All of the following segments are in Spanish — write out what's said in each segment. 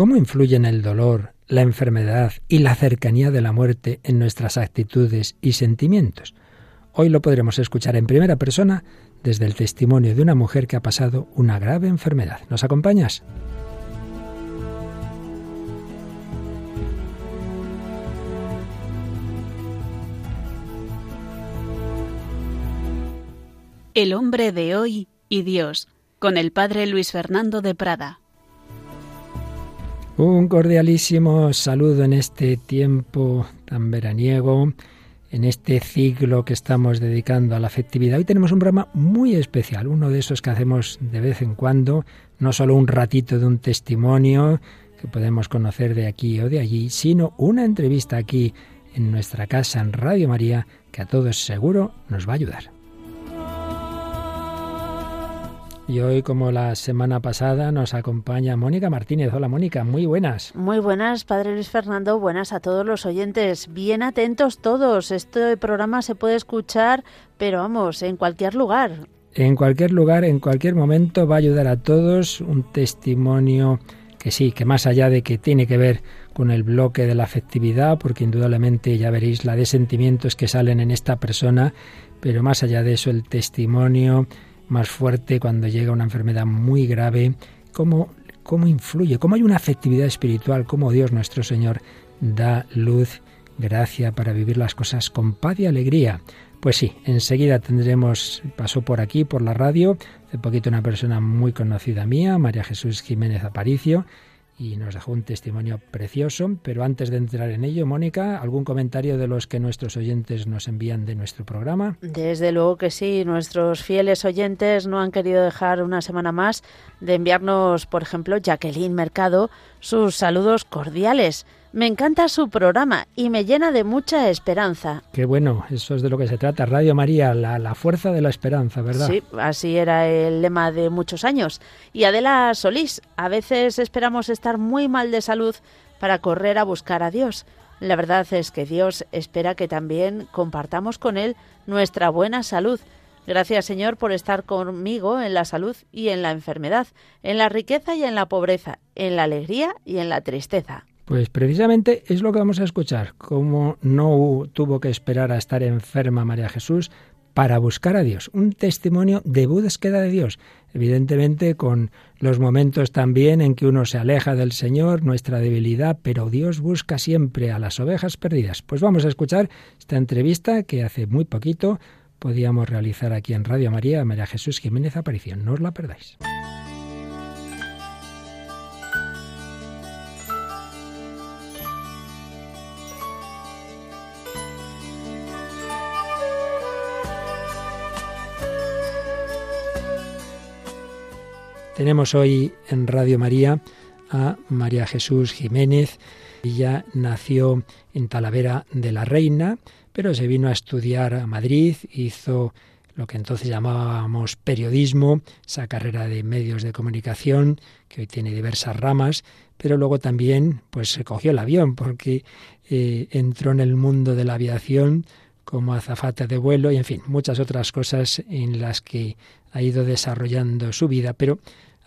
¿Cómo influyen el dolor, la enfermedad y la cercanía de la muerte en nuestras actitudes y sentimientos? Hoy lo podremos escuchar en primera persona desde el testimonio de una mujer que ha pasado una grave enfermedad. ¿Nos acompañas? El hombre de hoy y Dios, con el padre Luis Fernando de Prada. Un cordialísimo saludo en este tiempo tan veraniego, en este ciclo que estamos dedicando a la afectividad. Hoy tenemos un programa muy especial, uno de esos que hacemos de vez en cuando, no solo un ratito de un testimonio que podemos conocer de aquí o de allí, sino una entrevista aquí en nuestra casa en Radio María que a todos seguro nos va a ayudar. Y hoy, como la semana pasada, nos acompaña Mónica Martínez. Hola Mónica, muy buenas. Muy buenas, Padre Luis Fernando. Buenas a todos los oyentes. Bien atentos todos. Este programa se puede escuchar, pero vamos, en cualquier lugar. En cualquier lugar, en cualquier momento, va a ayudar a todos un testimonio que sí, que más allá de que tiene que ver con el bloque de la afectividad, porque indudablemente ya veréis la de sentimientos que salen en esta persona, pero más allá de eso, el testimonio más fuerte cuando llega una enfermedad muy grave, cómo, cómo influye, cómo hay una afectividad espiritual, cómo Dios nuestro Señor da luz, gracia para vivir las cosas con paz y alegría. Pues sí, enseguida tendremos, pasó por aquí, por la radio, hace poquito una persona muy conocida mía, María Jesús Jiménez Aparicio, y nos dejó un testimonio precioso. Pero antes de entrar en ello, Mónica, ¿algún comentario de los que nuestros oyentes nos envían de nuestro programa? Desde luego que sí, nuestros fieles oyentes no han querido dejar una semana más de enviarnos, por ejemplo, Jacqueline Mercado, sus saludos cordiales. Me encanta su programa y me llena de mucha esperanza. Qué bueno, eso es de lo que se trata. Radio María, la, la, fuerza de la esperanza, ¿verdad? Sí, así era el lema de muchos años. Y Adela Solís, a veces esperamos estar muy mal de salud para correr a buscar a Dios. La verdad es que Dios espera que también compartamos con Él nuestra buena salud. Gracias Señor por estar conmigo en la salud y en la enfermedad, en la riqueza y en la pobreza, en la alegría y en la tristeza. Pues precisamente es lo que vamos a escuchar, cómo no tuvo que esperar a estar enferma María Jesús para buscar a Dios, un testimonio de búsqueda de Dios, evidentemente con los momentos también en que uno se aleja del Señor, nuestra debilidad, pero Dios busca siempre a las ovejas perdidas. Pues vamos a escuchar esta entrevista que hace muy poquito podíamos realizar aquí en Radio María, María Jesús Jiménez Aparición, no os la perdáis. Tenemos hoy en Radio María a María Jesús Jiménez. Ella nació en Talavera de la Reina, pero se vino a estudiar a Madrid, hizo lo que entonces llamábamos periodismo, esa carrera de medios de comunicación, que hoy tiene diversas ramas, pero luego también pues se cogió el avión porque eh, entró en el mundo de la aviación como azafata de vuelo y en fin, muchas otras cosas en las que ha ido desarrollando su vida, pero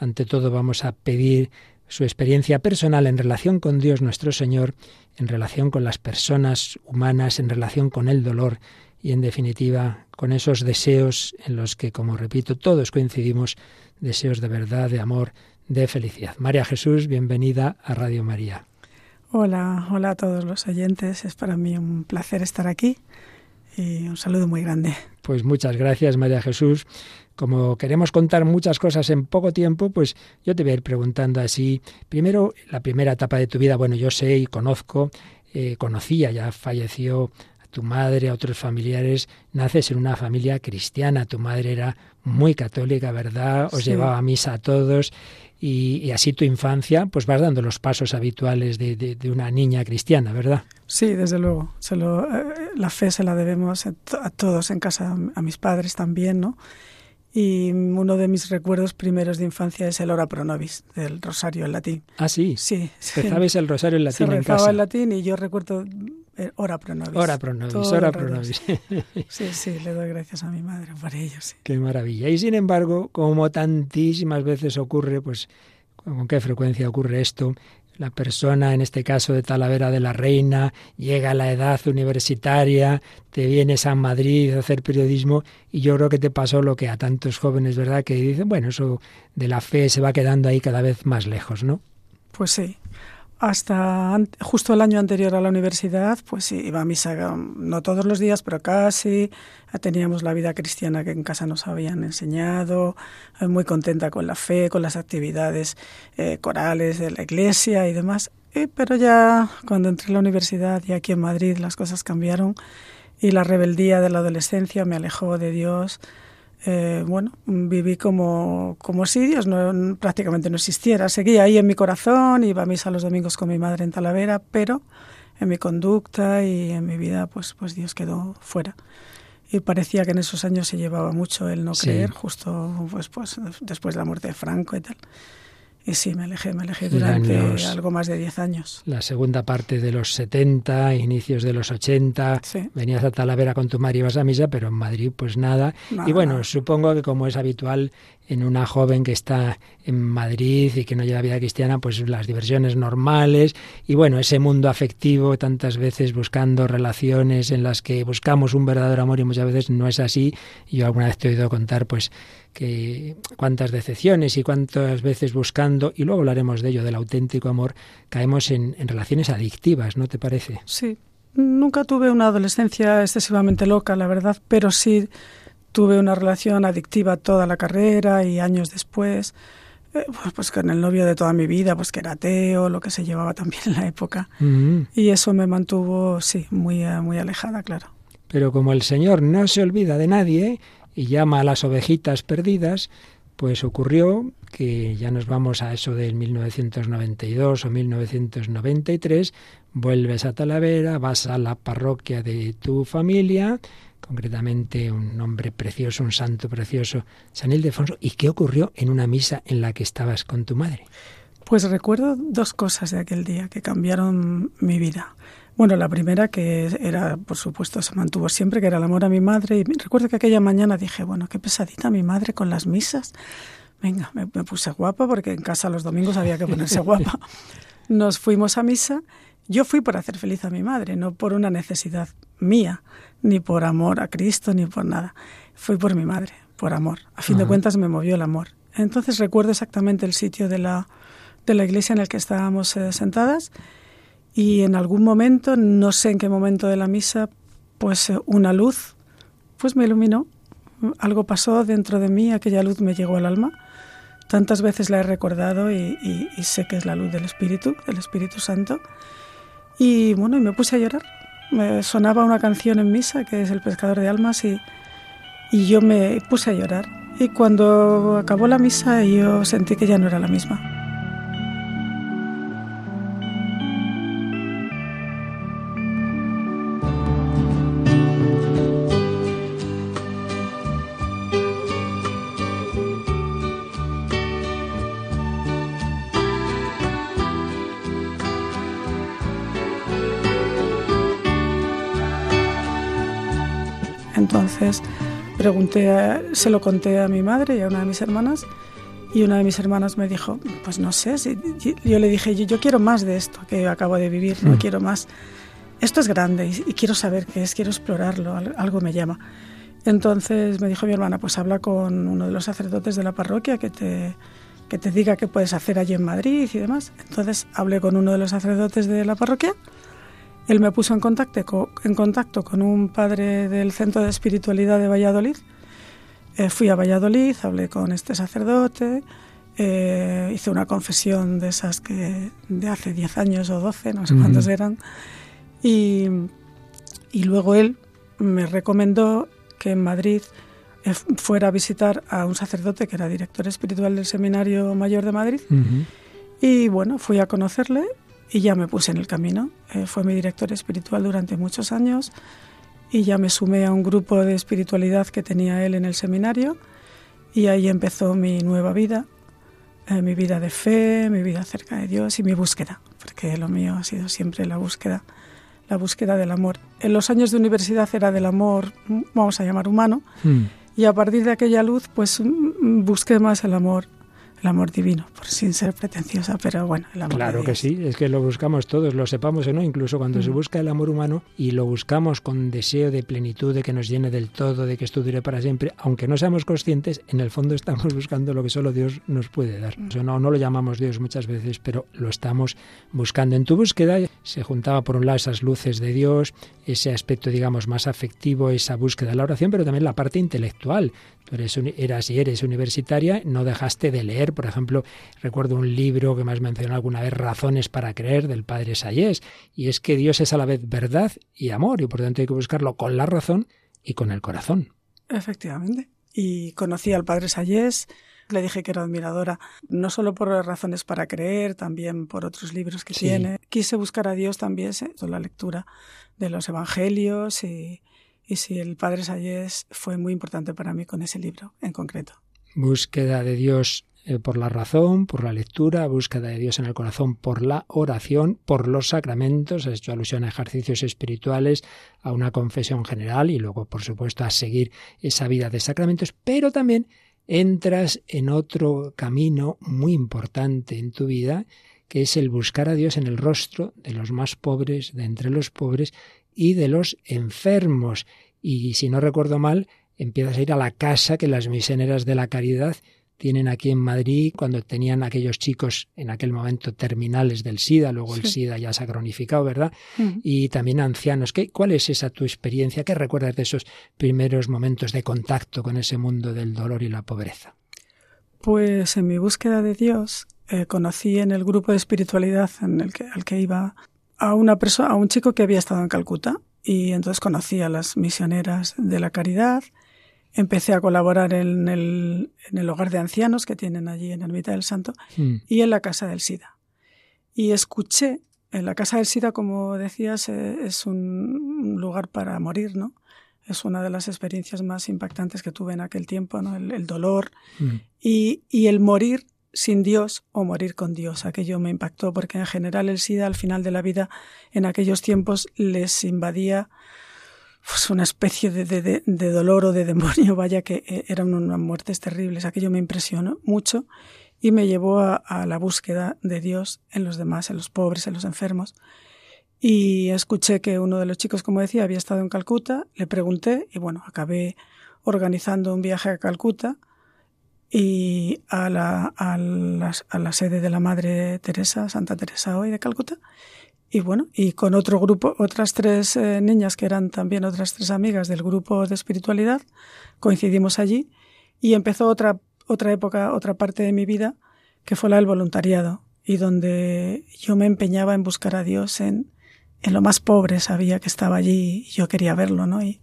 ante todo vamos a pedir su experiencia personal en relación con Dios nuestro Señor, en relación con las personas humanas, en relación con el dolor y en definitiva con esos deseos en los que, como repito, todos coincidimos, deseos de verdad, de amor, de felicidad. María Jesús, bienvenida a Radio María. Hola, hola a todos los oyentes. Es para mí un placer estar aquí y un saludo muy grande. Pues muchas gracias, María Jesús. Como queremos contar muchas cosas en poco tiempo, pues yo te voy a ir preguntando así. Primero, la primera etapa de tu vida, bueno, yo sé y conozco, eh, conocía, ya falleció a tu madre, a otros familiares, naces en una familia cristiana, tu madre era muy católica, ¿verdad? Os llevaba a misa a todos y, así tu infancia, pues vas dando los pasos habituales de, de, una niña cristiana, ¿verdad? Sí, desde luego. Se lo, eh, la fe se la debemos a todos en casa, a mis padres también, ¿no? Y uno de mis recuerdos primeros de infancia es el ora pro nobis, del rosario en latín. Ah, sí. Sí. Rezabais el rosario en latín Se en casa. en latín y yo recuerdo eh, ora pro nobis. Ora pro nobis, ora pro nobis. Sí, sí, le doy gracias a mi madre por ello, sí. Qué maravilla. Y sin embargo, como tantísimas veces ocurre, pues con qué frecuencia ocurre esto, la persona, en este caso de Talavera de la Reina, llega a la edad universitaria, te vienes a Madrid a hacer periodismo y yo creo que te pasó lo que a tantos jóvenes, ¿verdad? Que dicen, bueno, eso de la fe se va quedando ahí cada vez más lejos, ¿no? Pues sí. Hasta justo el año anterior a la universidad, pues iba a misa, no todos los días, pero casi. Teníamos la vida cristiana que en casa nos habían enseñado, eh, muy contenta con la fe, con las actividades eh, corales de la iglesia y demás. pero ya cuando entré a la universidad y aquí en Madrid las cosas cambiaron y la rebeldía de la adolescencia me alejó de Dios eh, bueno, viví como, como si Dios no, prácticamente no existiera. Seguía ahí en mi corazón, iba a misa los domingos con mi madre en Talavera, pero en mi conducta y en mi vida, pues, pues Dios quedó fuera. Y parecía que en esos años se llevaba mucho el no creer, justo pues, pues, después de la muerte de Franco y tal. Y sí, me alejé, me alejé durante algo más de 10 años. La segunda parte de los 70, inicios de los 80, venías a Talavera con tu madre y ibas a misa, pero en Madrid pues nada. y bueno, supongo que como es habitual en una joven que está en Madrid y que no lleva vida cristiana, pues las diversiones normales y bueno, ese mundo afectivo tantas veces buscando relaciones en las que buscamos un verdadero amor y muchas veces no es así. Yo alguna vez te he oído contar pues que cuántas decepciones y cuántas veces buscando, y luego hablaremos de ello, del auténtico amor, caemos en, en relaciones adictivas, ¿no te parece? Sí, nunca tuve una adolescencia excesivamente loca, la verdad, pero sí tuve una relación adictiva toda la carrera y años después, eh, pues, pues, con el novio de toda mi vida, pues que era ateo, lo que se llevaba también en la época. Mm-hmm. Y eso me mantuvo, sí, muy, eh, muy alejada, claro. Pero como el Señor no se olvida de nadie y llama a las ovejitas perdidas, pues ocurrió que ya nos vamos a eso del 1992 o 1993, vuelves a Talavera, vas a la parroquia de tu familia, concretamente un nombre precioso, un santo precioso, San Ildefonso. ¿Y qué ocurrió en una misa en la que estabas con tu madre? Pues recuerdo dos cosas de aquel día que cambiaron mi vida. Bueno, la primera que era, por supuesto, se mantuvo siempre, que era el amor a mi madre. Y recuerdo que aquella mañana dije, bueno, qué pesadita mi madre con las misas. Venga, me, me puse guapa porque en casa los domingos había que ponerse guapa. Nos fuimos a misa. Yo fui por hacer feliz a mi madre, no por una necesidad mía ni por amor a Cristo, ni por nada. Fui por mi madre, por amor. A fin de cuentas me movió el amor. Entonces recuerdo exactamente el sitio de la, de la iglesia en el que estábamos eh, sentadas y en algún momento, no sé en qué momento de la misa, pues eh, una luz pues me iluminó. Algo pasó dentro de mí, aquella luz me llegó al alma. Tantas veces la he recordado y, y sé que es la luz del Espíritu, del Espíritu Santo. Y bueno, y me puse a llorar me sonaba una canción en misa que es El pescador de almas y, y yo me puse a llorar. Y cuando acabó la misa yo sentí que ya no era la misma. Entonces pregunté, se lo conté a mi madre y a una de mis hermanas y una de mis hermanas me dijo, pues no sé, si, yo le dije, yo, quiero más de esto que acabo de vivir, no mm. quiero más. Esto es grande y, quiero saber qué es, quiero explorarlo, algo me llama. Entonces me dijo mi hermana, pues habla con uno de los sacerdotes de la parroquia que te, que te diga qué puedes hacer allí en Madrid y demás. Entonces hablé con uno de los sacerdotes de la parroquia él me puso en contacto, en contacto con un padre del Centro de Espiritualidad de Valladolid. Eh, fui a Valladolid, hablé con este sacerdote, eh, hice una confesión de esas que de hace 10 años o 12, no sé cuántos eran, y, y, luego él me recomendó que en Madrid eh, fuera a visitar a un sacerdote que era director espiritual del Seminario Mayor de Madrid. Y bueno, fui a conocerle y ya me puse en el camino. Eh, fue mi director espiritual durante muchos años y ya me sumé a un grupo de espiritualidad que tenía él en el seminario y ahí empezó mi nueva vida, eh, mi vida de fe, mi vida cerca de Dios y mi búsqueda, porque lo mío ha sido siempre la búsqueda, la búsqueda del amor. En los años de universidad era del amor, vamos a llamar humano, hmm. y a partir de aquella luz pues busqué más el amor el amor divino, por sin ser pretenciosa, pero bueno, el amor Claro que sí, es que lo buscamos todos, lo sepamos o no, incluso cuando se busca el amor humano y lo buscamos con deseo de plenitud, de que nos llene del todo, de que esto dure para siempre, aunque no seamos conscientes, en el fondo estamos buscando lo que solo Dios nos puede dar. Mm. O no, no lo llamamos Dios muchas veces, pero lo estamos buscando. En tu búsqueda se juntaba por un lado esas luces de Dios, ese aspecto, digamos, más afectivo, esa búsqueda de la oración, pero también la parte intelectual. Tú eres, eras y eres universitaria, no dejaste de leer, por ejemplo, recuerdo un libro que me has mencionado alguna vez, Razones para creer, del padre Sayés, y es que Dios es a la vez verdad y amor, y por tanto hay que buscarlo con la razón y con el corazón. Efectivamente. Y conocí al padre Sayés, le dije que era admiradora, no solo por razones para creer, también por otros libros que tiene. Quise buscar a Dios también, con la lectura de los evangelios y, y sí, el Padre Sayés fue muy importante para mí con ese libro en concreto. Búsqueda de Dios eh, por la razón, por la lectura, búsqueda de Dios en el corazón por la oración, por los sacramentos, has hecho alusión a ejercicios espirituales, a una confesión general y luego, por supuesto, a seguir esa vida de sacramentos, pero también entras en otro camino muy importante en tu vida, que es el buscar a Dios en el rostro de los más pobres, de entre los pobres y de los enfermos. Y si no recuerdo mal, empiezas a ir a la casa que las misioneras de la caridad tienen aquí en Madrid cuando tenían aquellos chicos en aquel momento terminales del SIDA, luego el SIDA ya se ha cronificado, ¿verdad? Y también ancianos. ¿Qué, ¿Cuál es esa tu experiencia? ¿Qué recuerdas de esos primeros momentos de contacto con ese mundo del dolor y la pobreza? Pues en mi búsqueda de Dios eh, conocí en el grupo de espiritualidad en el que, al que iba a una persona, a un chico que había estado en Calcuta y entonces conocí a las misioneras de la caridad empecé a colaborar en el, en el hogar de ancianos que tienen allí en Ermita del Santo mm. y en la Casa del SIDA. Y escuché, en la Casa del SIDA, como decías, eh, es un lugar para morir, ¿no? Es una de las experiencias más impactantes que tuve en aquel tiempo, ¿no? El, dolor mm. y, y el morir sin Dios o morir con Dios. Aquello me impactó porque en general el SIDA al final de la vida en aquellos tiempos les invadía pues una especie de, de, dolor o de demonio, vaya que eh, eran unas muertes terribles. Aquello me impresionó mucho y me llevó a, la búsqueda de Dios en los demás, en los pobres, en los enfermos. Y escuché que uno de los chicos, como decía, había estado en Calcuta, le pregunté y bueno, acabé organizando un viaje a Calcuta y a la, a la sede de la Madre Teresa, Santa Teresa hoy de Calcuta y bueno, y con otro grupo, otras tres eh, niñas que eran también otras tres amigas del grupo de espiritualidad, coincidimos allí y empezó otra, otra época, otra parte de mi vida, que fue la del voluntariado, y donde yo me empeñaba en buscar a Dios en, en lo más pobre, sabía que estaba allí y yo quería verlo, ¿no? Y,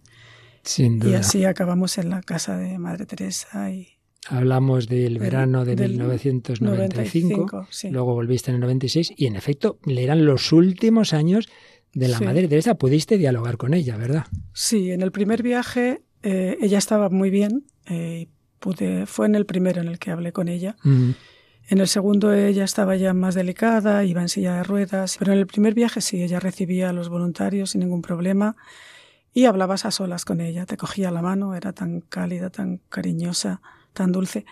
y así acabamos en la casa de Madre Teresa y, Hablamos del verano de 1995, luego volviste en el 96 y en efecto eran los últimos años de la Madre Teresa. Pudiste dialogar con ella, ¿verdad? Sí, en el primer viaje eh, ella estaba muy bien. Eh, pude, fue en el primero en el que hablé con ella. En el segundo ella estaba ya más delicada, iba en silla de ruedas, pero en el primer viaje sí, ella recibía a los voluntarios sin ningún problema y hablabas a solas con ella, te cogía la mano, era tan cálida, tan cariñosa tan dulce.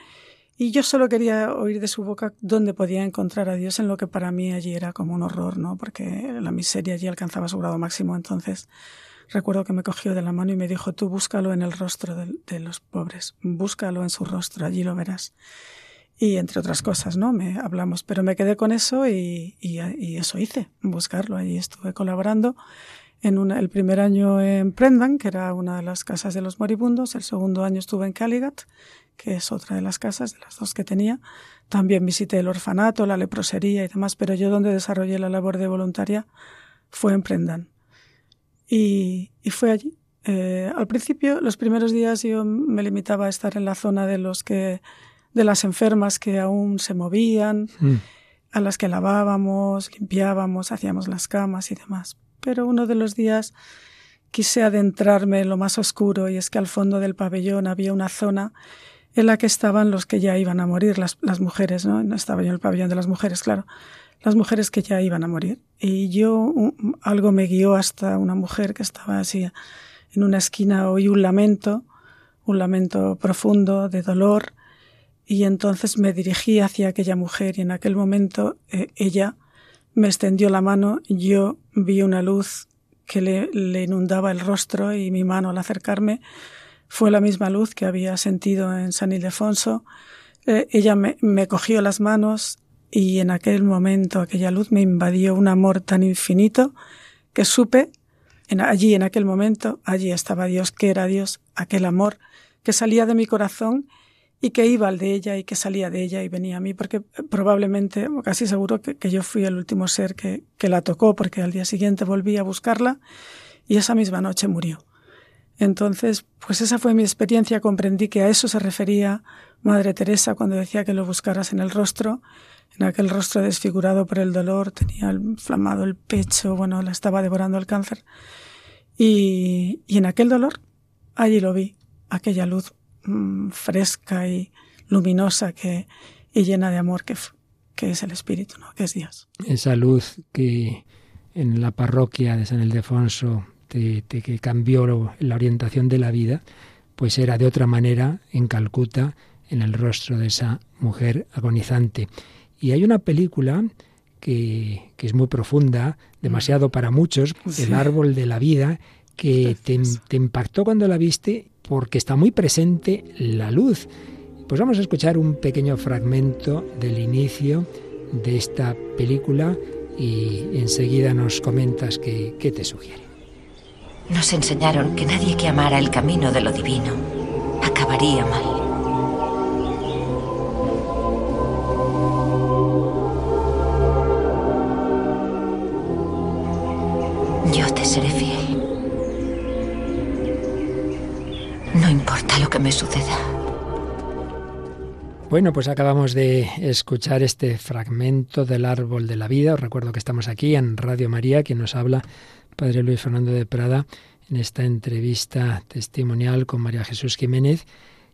Y yo solo quería oír de su boca dónde podía encontrar a Dios en lo que para mí allí era como un horror, ¿no? Porque la miseria allí alcanzaba su grado máximo. Entonces recuerdo que me cogió de la mano y me dijo, tú búscalo en el rostro de, los pobres, búscalo en su rostro, allí lo verás. Y entre otras cosas, ¿no? Me hablamos, pero me quedé con eso y, y, eso hice, buscarlo. Allí estuve colaborando en una, el primer año en Prendan, que era una de las casas de los moribundos, el segundo año estuve en Caligat, que es otra de las casas, de las dos que tenía. También visité el orfanato, la leprosería y demás, pero yo donde desarrollé la labor de voluntaria fue en Prendan. Y, y fue allí. Eh, al principio, los primeros días yo me limitaba a estar en la zona de los que, de las enfermas que aún se movían, mm. a las que lavábamos, limpiábamos, hacíamos las camas y demás. Pero uno de los días quise adentrarme en lo más oscuro y es que al fondo del pabellón había una zona en la que estaban los que ya iban a morir, las, mujeres, ¿no? No estaba yo en el pabellón de las mujeres, claro. Las mujeres que ya iban a morir. Y yo, algo me guió hasta una mujer que estaba así en una esquina, oí un lamento, un lamento profundo de dolor. y entonces me dirigí hacia aquella mujer y en aquel momento eh, ella me extendió la mano, yo vi una luz que le, inundaba el rostro y mi mano al acercarme fue la misma luz que había sentido en San Ildefonso. Eh, ella me, cogió las manos y en aquel momento aquella luz me invadió un amor tan infinito que supe allí en aquel momento, allí estaba Dios, que era Dios, aquel amor que salía de mi corazón y que iba al de ella y que salía de ella y venía a mí, porque probablemente, casi seguro que, yo fui el último ser que, que, la tocó, porque al día siguiente volví a buscarla y esa misma noche murió. Entonces, pues esa fue mi experiencia, comprendí que a eso se refería Madre Teresa cuando decía que lo buscaras en el rostro, en aquel rostro desfigurado por el dolor, tenía inflamado el pecho, bueno, la estaba devorando el cáncer. Y, y en aquel dolor, allí lo vi, aquella luz Mm, fresca y luminosa que, y llena de amor que, que es el Espíritu, ¿no? que es Dios. Esa luz que en la parroquia de San Ildefonso te, te, que cambió la orientación de la vida, pues era de otra manera en Calcuta, en el rostro de esa mujer agonizante. Y hay una película que, que es muy profunda, demasiado para muchos, El árbol de la vida, que te, te impactó cuando la viste porque está muy presente la luz. Pues vamos a escuchar un pequeño fragmento del inicio de esta película y enseguida nos comentas qué, qué te sugiere. Nos enseñaron que nadie que amara el camino de lo divino acabaría mal. Yo te seré fiel. Que me suceda. Bueno, pues acabamos de escuchar este fragmento del árbol de la vida. Os recuerdo que estamos aquí en Radio María, quien nos habla, Padre Luis Fernando de Prada, en esta entrevista testimonial con María Jesús Jiménez,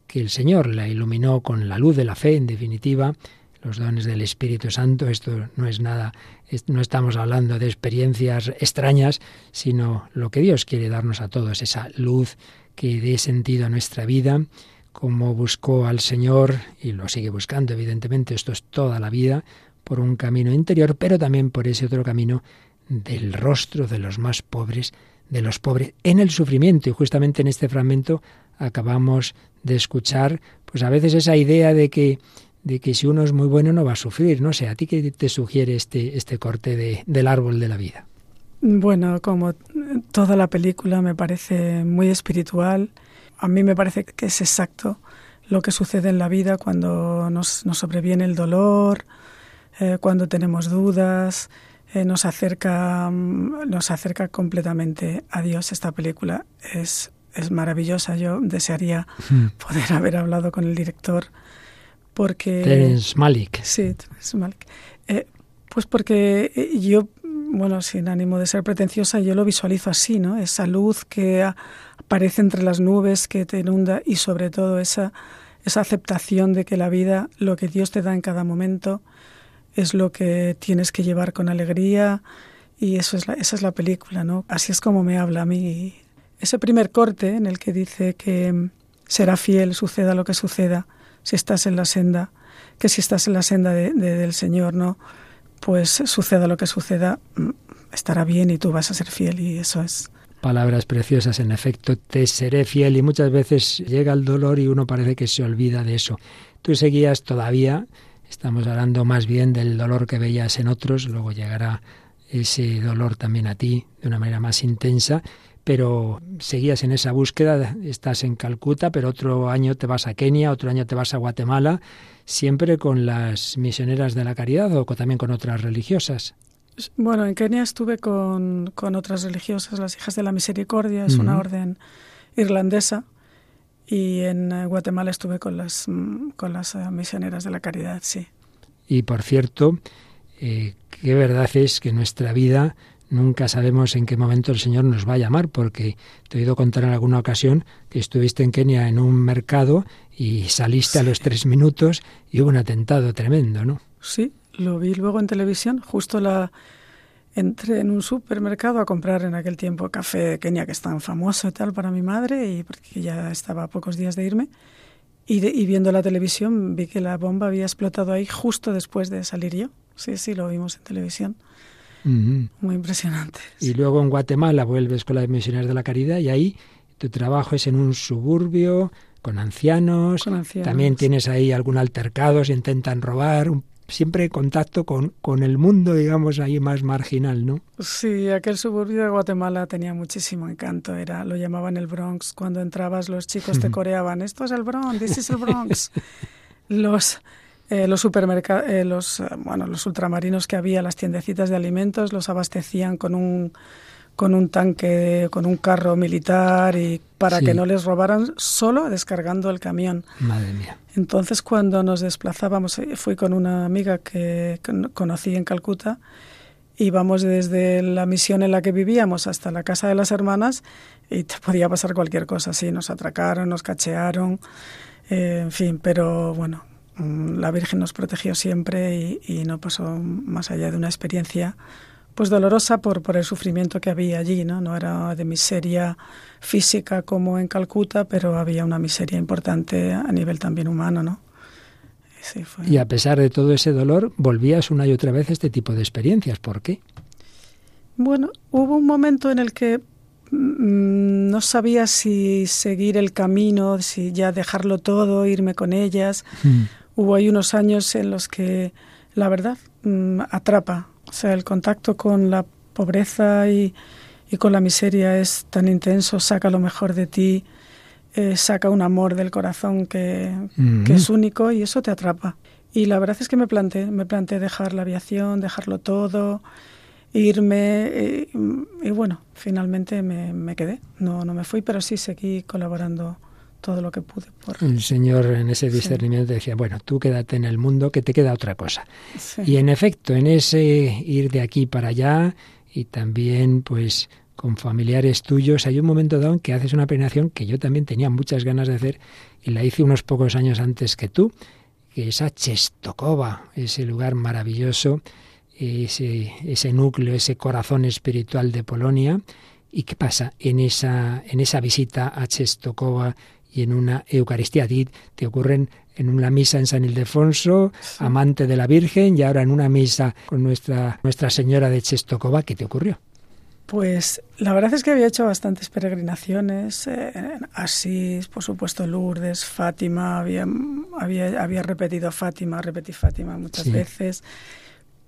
que el Señor la iluminó con la luz de la fe, en definitiva, los dones del Espíritu Santo. Esto no es nada, no estamos hablando de experiencias extrañas, sino lo que Dios quiere darnos a todos, esa luz que dé sentido a nuestra vida, como buscó al Señor, y lo sigue buscando, evidentemente, esto es toda la vida, por un camino interior, pero también por ese otro camino del rostro de los más pobres, de los pobres en el sufrimiento. Y justamente en este fragmento acabamos de escuchar, pues a veces esa idea de que de que si uno es muy bueno no va a sufrir. No sé, ¿a ti qué te sugiere este, este corte de, del árbol de la vida? Bueno, como toda la película me parece muy espiritual, a mí me parece que es exacto lo que sucede en la vida cuando nos, nos sobreviene el dolor, eh, cuando tenemos dudas, eh, nos acerca nos acerca completamente a Dios. Esta película es es maravillosa. Yo desearía poder haber hablado con el director porque Terence Malik sí Terence Malik eh, pues porque yo bueno, sin ánimo de ser pretenciosa, yo lo visualizo así, ¿no? Esa luz que aparece entre las nubes, que te inunda y sobre todo esa, esa aceptación de que la vida, lo que Dios te da en cada momento, es lo que tienes que llevar con alegría y eso es esa es la película, ¿no? Así es como me habla a mí. Ese primer corte en el que dice que será fiel, suceda lo que suceda, si estás en la senda, que si estás en la senda del Señor, ¿no? Pues suceda lo que suceda, mm, estará bien y tú vas a ser fiel y eso es. Palabras preciosas, en efecto, te seré fiel y muchas veces llega el dolor y uno parece que se olvida de eso. Tú seguías todavía, estamos hablando más bien del dolor que veías en otros, luego llegará ese dolor también a ti de una manera más intensa, pero seguías en esa búsqueda, estás en Calcuta, pero otro año te vas a Kenia, otro año te vas a Guatemala, siempre con las misioneras de la caridad o también con otras religiosas. Bueno, en Kenia estuve con, con otras religiosas, las Hijas de la Misericordia, es una orden irlandesa, y en eh, Guatemala estuve con las, mm, con las eh, misioneras de la caridad, sí. Y por cierto, eh, qué verdad es que nuestra vida nunca sabemos en qué momento el Señor nos va a llamar, porque te he oído contar en alguna ocasión que estuviste en Kenia en un mercado y saliste a los tres minutos y hubo un atentado tremendo, ¿no? Sí, lo vi luego en televisión, justo la entré en un supermercado a comprar en aquel tiempo café de Kenia que es tan famoso y tal para mi madre y porque ya estaba a pocos días de irme Y, viendo la televisión vi que la bomba había explotado ahí justo después de salir yo. Sí, sí, lo vimos en televisión. Muy impresionante. Y luego en Guatemala vuelves con las misiones de la caridad y ahí tu trabajo es en un suburbio con ancianos. Con ancianos. También tienes ahí algún altercado, se intentan robar, un siempre contacto con, con el mundo, digamos, ahí más marginal, ¿no? Sí, aquel suburbio de Guatemala tenía muchísimo encanto. Era, lo llamaban el Bronx. Cuando entrabas, los chicos te coreaban, esto es el Bronx, this is el Bronx. los eh, los supermercados, eh, los, bueno, los ultramarinos que había, las tiendecitas de alimentos, los abastecían con un con un tanque, con un carro militar y para que no les robaran solo descargando el camión. Madre mía. Entonces cuando nos desplazábamos, eh, fui con una amiga que conocí en Calcuta, íbamos desde la misión en la que vivíamos hasta la casa de las hermanas y te podía pasar cualquier cosa, sí, nos atracaron, nos cachearon, eh, en fin, pero bueno, la Virgen nos protegió siempre y, y no pasó más allá de una experiencia pues dolorosa por, por el sufrimiento que había allí, ¿no? No era de miseria física como en Calcuta, pero había una miseria importante a nivel también humano, ¿no? Y a pesar de todo ese dolor, volvías una y otra vez a este tipo de experiencias. ¿Por qué? Bueno, hubo un momento en el que mm, no sabía si seguir el camino, si ya dejarlo todo, irme con ellas. Mm. Hubo ahí unos años en los que, la verdad, mm, atrapa, o sea, el contacto con la pobreza y, con la miseria es tan intenso, saca lo mejor de ti, eh, saca un amor del corazón que, es único y eso te atrapa. Y la verdad es que me planteé, me planteé dejar la aviación, dejarlo todo, irme eh, y, bueno, finalmente me, me, quedé. No, no me fui, pero sí seguí colaborando todo lo que pude. El Señor en ese discernimiento decía, bueno, tú quédate en el mundo, que te queda otra cosa. Y en efecto, en ese ir de aquí para allá y también pues con familiares tuyos, hay un momento dado en que haces una peregrinación que yo también tenía muchas ganas de hacer y la hice unos pocos años antes que tú, que es a Chestokova, ese lugar maravilloso, ese, ese núcleo, ese corazón espiritual de Polonia. ¿Y qué pasa en esa, en esa visita a Chestokova y en una Eucaristía. A ti te ocurren en una misa en San Ildefonso, amante de la Virgen, y ahora en una misa con nuestra, nuestra Señora de Chestokova. ¿Qué te ocurrió? Pues la verdad es que había hecho bastantes peregrinaciones, eh, Asís, por supuesto Lourdes, Fátima, había, había, había repetido Fátima, repetí Fátima muchas veces,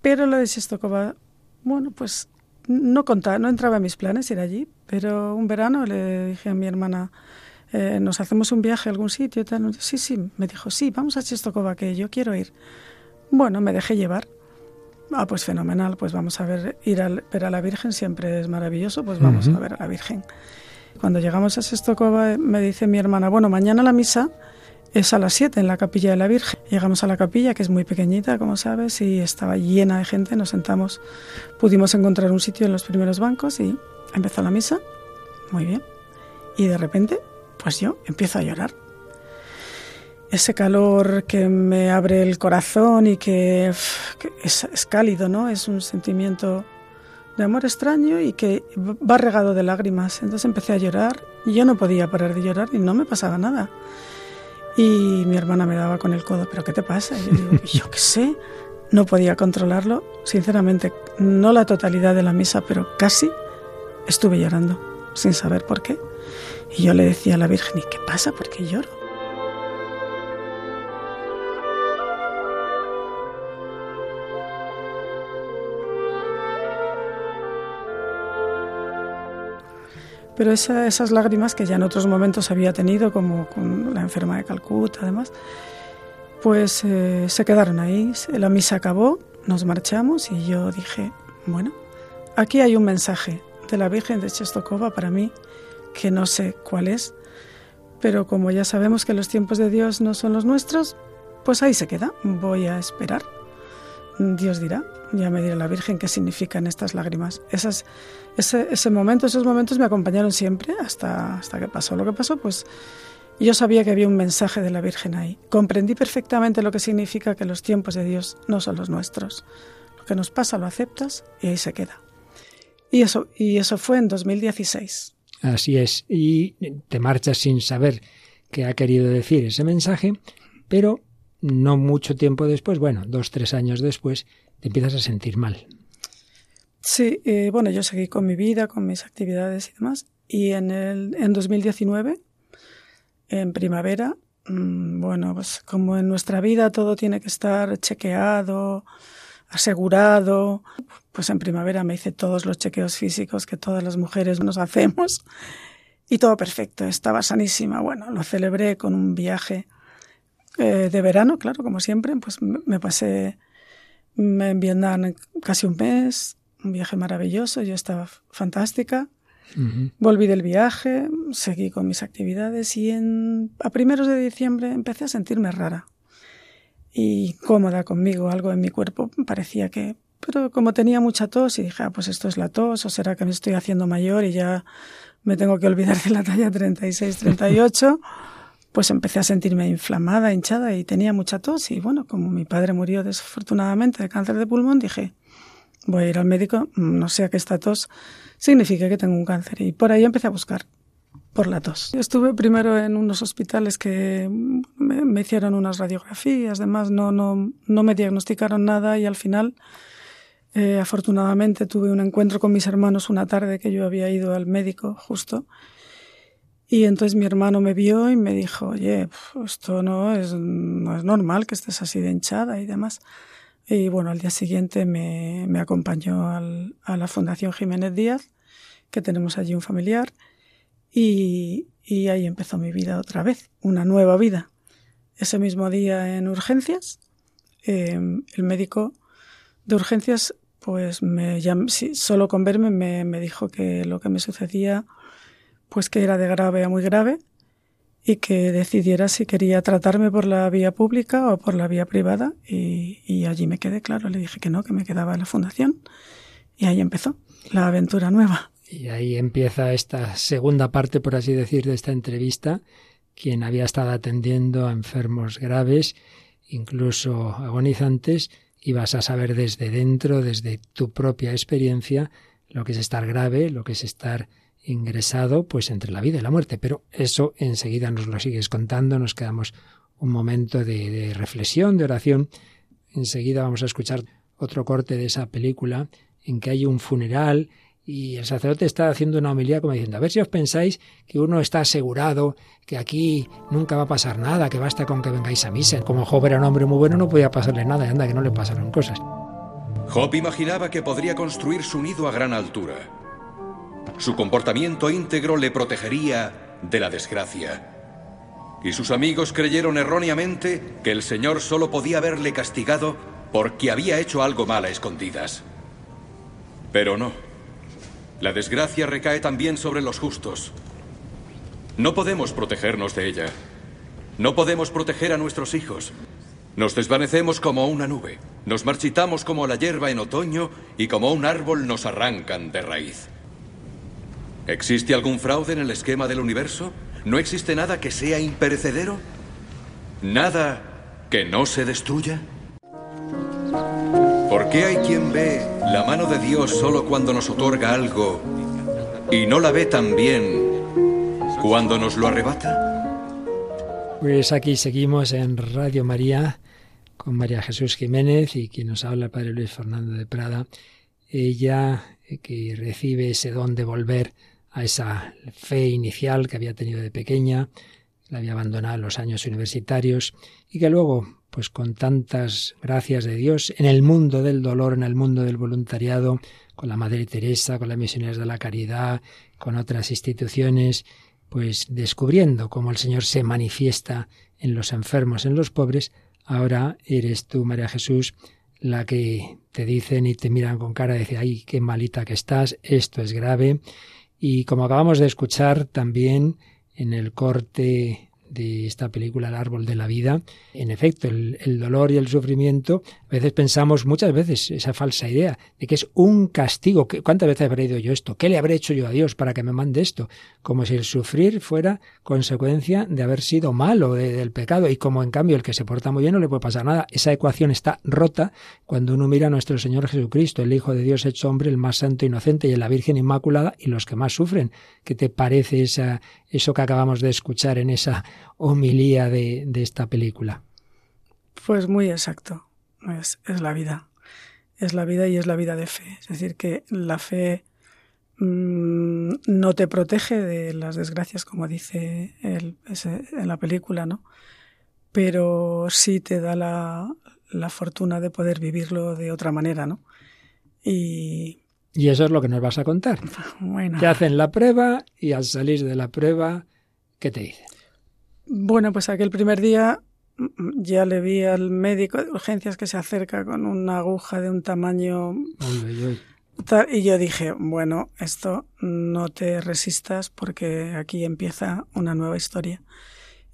pero lo de Chestokova, bueno, pues no contaba, no entraba en mis planes ir allí, pero un verano le dije a mi hermana, eh, nos hacemos un viaje a algún sitio. Tal. Sí, sí, me dijo, sí, vamos a Chestokova, que yo quiero ir. Bueno, me dejé llevar. Ah, pues fenomenal, pues vamos a ver, ir a ver a la Virgen siempre es maravilloso, pues vamos a ver a la Virgen. Cuando llegamos a Chestokova me dice mi hermana, bueno, mañana la misa es a las 7 en la capilla de la Virgen. Llegamos a la capilla, que es muy pequeñita, como sabes, y estaba llena de gente, nos sentamos, pudimos encontrar un sitio en los primeros bancos y empezó la misa, muy bien. Y de repente pues yo empiezo a llorar. Ese calor que me abre el corazón y que, es, cálido, ¿no? Es un sentimiento de amor extraño y que va regado de lágrimas. Entonces empecé a llorar y yo no podía parar de llorar y no me pasaba nada. Y mi hermana me daba con el codo, ¿pero qué te pasa? Yo digo, yo qué sé, no podía controlarlo. Sinceramente, no la totalidad de la misa, pero casi estuve llorando, sin saber por qué. Y yo le decía a la Virgen, ¿y qué pasa? ¿Por qué lloro? Pero esas lágrimas que ya en otros momentos había tenido, como con la enferma de Calcuta, además, pues eh, se quedaron ahí. La misa acabó, nos marchamos y yo dije, bueno, aquí hay un mensaje de la Virgen de Chestokova para mí que no sé cuál es, pero como ya sabemos que los tiempos de Dios no son los nuestros, pues ahí se queda, voy a esperar. Dios dirá, ya me dirá la Virgen qué significan estas lágrimas. Esas, ese, momento, esos momentos me acompañaron siempre hasta, hasta que pasó lo que pasó, pues yo sabía que había un mensaje de la Virgen ahí. Comprendí perfectamente lo que significa que los tiempos de Dios no son los nuestros. Lo que nos pasa lo aceptas y ahí se queda. Y eso, y eso fue en 2016. Así es. Y te marchas sin saber que ha querido decir ese mensaje, pero no mucho tiempo después, bueno, dos, tres años después, te empiezas a sentir mal. Sí, eh, bueno, yo seguí con mi vida, con mis actividades y demás. Y en, el, en 2019, en primavera, mm, bueno, pues como en nuestra vida todo tiene que estar chequeado, asegurado, pues en primavera me hice todos los chequeos físicos que todas las mujeres nos hacemos y todo perfecto, estaba sanísima. Bueno, lo celebré con un viaje eh, de verano, claro, como siempre, pues me pasé en Vietnam casi un mes, un viaje maravilloso, yo estaba fantástica. Volví del viaje, seguí con mis actividades y en, a primeros de diciembre empecé a sentirme rara y cómoda conmigo, algo en mi cuerpo parecía que... Pero como tenía mucha tos y dije, ah, pues esto es la tos o será que me estoy haciendo mayor y ya me tengo que olvidar de la talla 36, 38 pues empecé a sentirme inflamada, hinchada y tenía mucha tos. Y bueno, como mi padre murió desafortunadamente de cáncer de pulmón, dije, voy a ir al médico, no sea que esta tos signifique que tengo un cáncer. Y por ahí empecé a buscar por la tos. Estuve primero en unos hospitales que me, hicieron unas radiografías, además no, no, no me diagnosticaron nada y al final, eh, afortunadamente, tuve un encuentro con mis hermanos una tarde que yo había ido al médico justo y entonces mi hermano me vio y me dijo, oye, esto no es, no es normal que estés así de hinchada y demás. Y bueno, al día siguiente me, me acompañó a la Fundación Jiménez Díaz, que tenemos allí un familiar, y, y ahí empezó mi vida otra vez, una nueva vida. Ese mismo día en urgencias, eh, el médico de urgencias, pues me llamó, solo con verme me, dijo que lo que me sucedía pues que era de grave a muy grave y que decidiera si quería tratarme por la vía pública o por la vía privada y, allí me quedé claro, le dije que no, que me quedaba en la fundación y ahí empezó la aventura nueva. Y ahí empieza esta segunda parte, por así decir, de esta entrevista, quien había estado atendiendo a enfermos graves, incluso agonizantes, y vas a saber desde dentro, desde tu propia experiencia, lo que es estar grave, lo que es estar ingresado pues entre la vida y la muerte. Pero eso enseguida nos lo sigues contando, nos quedamos un momento de, reflexión, de oración. Enseguida vamos a escuchar otro corte de esa película en que hay un funeral y el sacerdote está haciendo una homilía como diciendo, a ver si os pensáis que uno está asegurado, que aquí nunca va a pasar nada, que basta con que vengáis a misa. Como Job era un hombre muy bueno, no podía pasarle nada, y anda, que no le pasaron cosas. Job imaginaba que podría construir su nido a gran altura su comportamiento íntegro le protegería de la desgracia. Y sus amigos creyeron erróneamente que el Señor solo podía haberle castigado porque había hecho algo mal a escondidas. Pero no. La desgracia recae también sobre los justos. No podemos protegernos de ella. No podemos proteger a nuestros hijos. Nos desvanecemos como una nube. Nos marchitamos como la hierba en otoño y como un árbol nos arrancan de raíz. ¿Existe algún fraude en el esquema del universo? ¿No existe nada que sea imperecedero? ¿Nada que no se destruya? ¿Por qué hay quien ve la mano de Dios solo cuando nos otorga algo y no la ve también cuando nos lo arrebata? Pues aquí seguimos en Radio María con María Jesús Jiménez y quien nos habla, el Padre Luis Fernando de Prada. Ella eh, que recibe ese don de volver a esa fe inicial que había tenido de pequeña, la había abandonado en los años universitarios y que luego, pues con tantas gracias de Dios, en el mundo del dolor, en el mundo del voluntariado, con la Madre Teresa, con las misioneras de la caridad, con otras instituciones, pues descubriendo cómo el Señor se manifiesta en los enfermos, en los pobres, ahora eres tú, María Jesús, la que te dicen y te miran con cara de decir, ay, qué malita que estás, esto es grave, y como acabamos de escuchar también en el corte de esta película El árbol de la vida. En efecto, el, dolor y el sufrimiento, a veces pensamos muchas veces esa falsa idea de que es un castigo. ¿Cuántas veces habré ido yo esto? ¿Qué le habré hecho yo a Dios para que me mande esto? Como si el sufrir fuera consecuencia de haber sido malo, del pecado, y como en cambio el que se porta muy bien no le puede pasar nada. Esa ecuación está rota cuando uno mira a nuestro Señor Jesucristo, el Hijo de Dios hecho hombre, el más santo e inocente, y en la Virgen Inmaculada, y los que más sufren. ¿Qué te parece esa, eso que acabamos de escuchar en esa homilía de, de esta película. Pues muy exacto. Es, es, la vida. Es la vida y es la vida de fe. Es decir, que la fe mmm, no te protege de las desgracias, como dice en la película, ¿no? Pero sí te da la, la fortuna de poder vivirlo de otra manera, ¿no? Y, y eso es lo que nos vas a contar. Bueno. Te hacen la prueba y al salir de la prueba, ¿qué te dicen? Bueno, pues aquel primer día ya le vi al médico de urgencias que se acerca con una aguja de un tamaño... Y yo dije, bueno, esto no te resistas porque aquí empieza una nueva historia.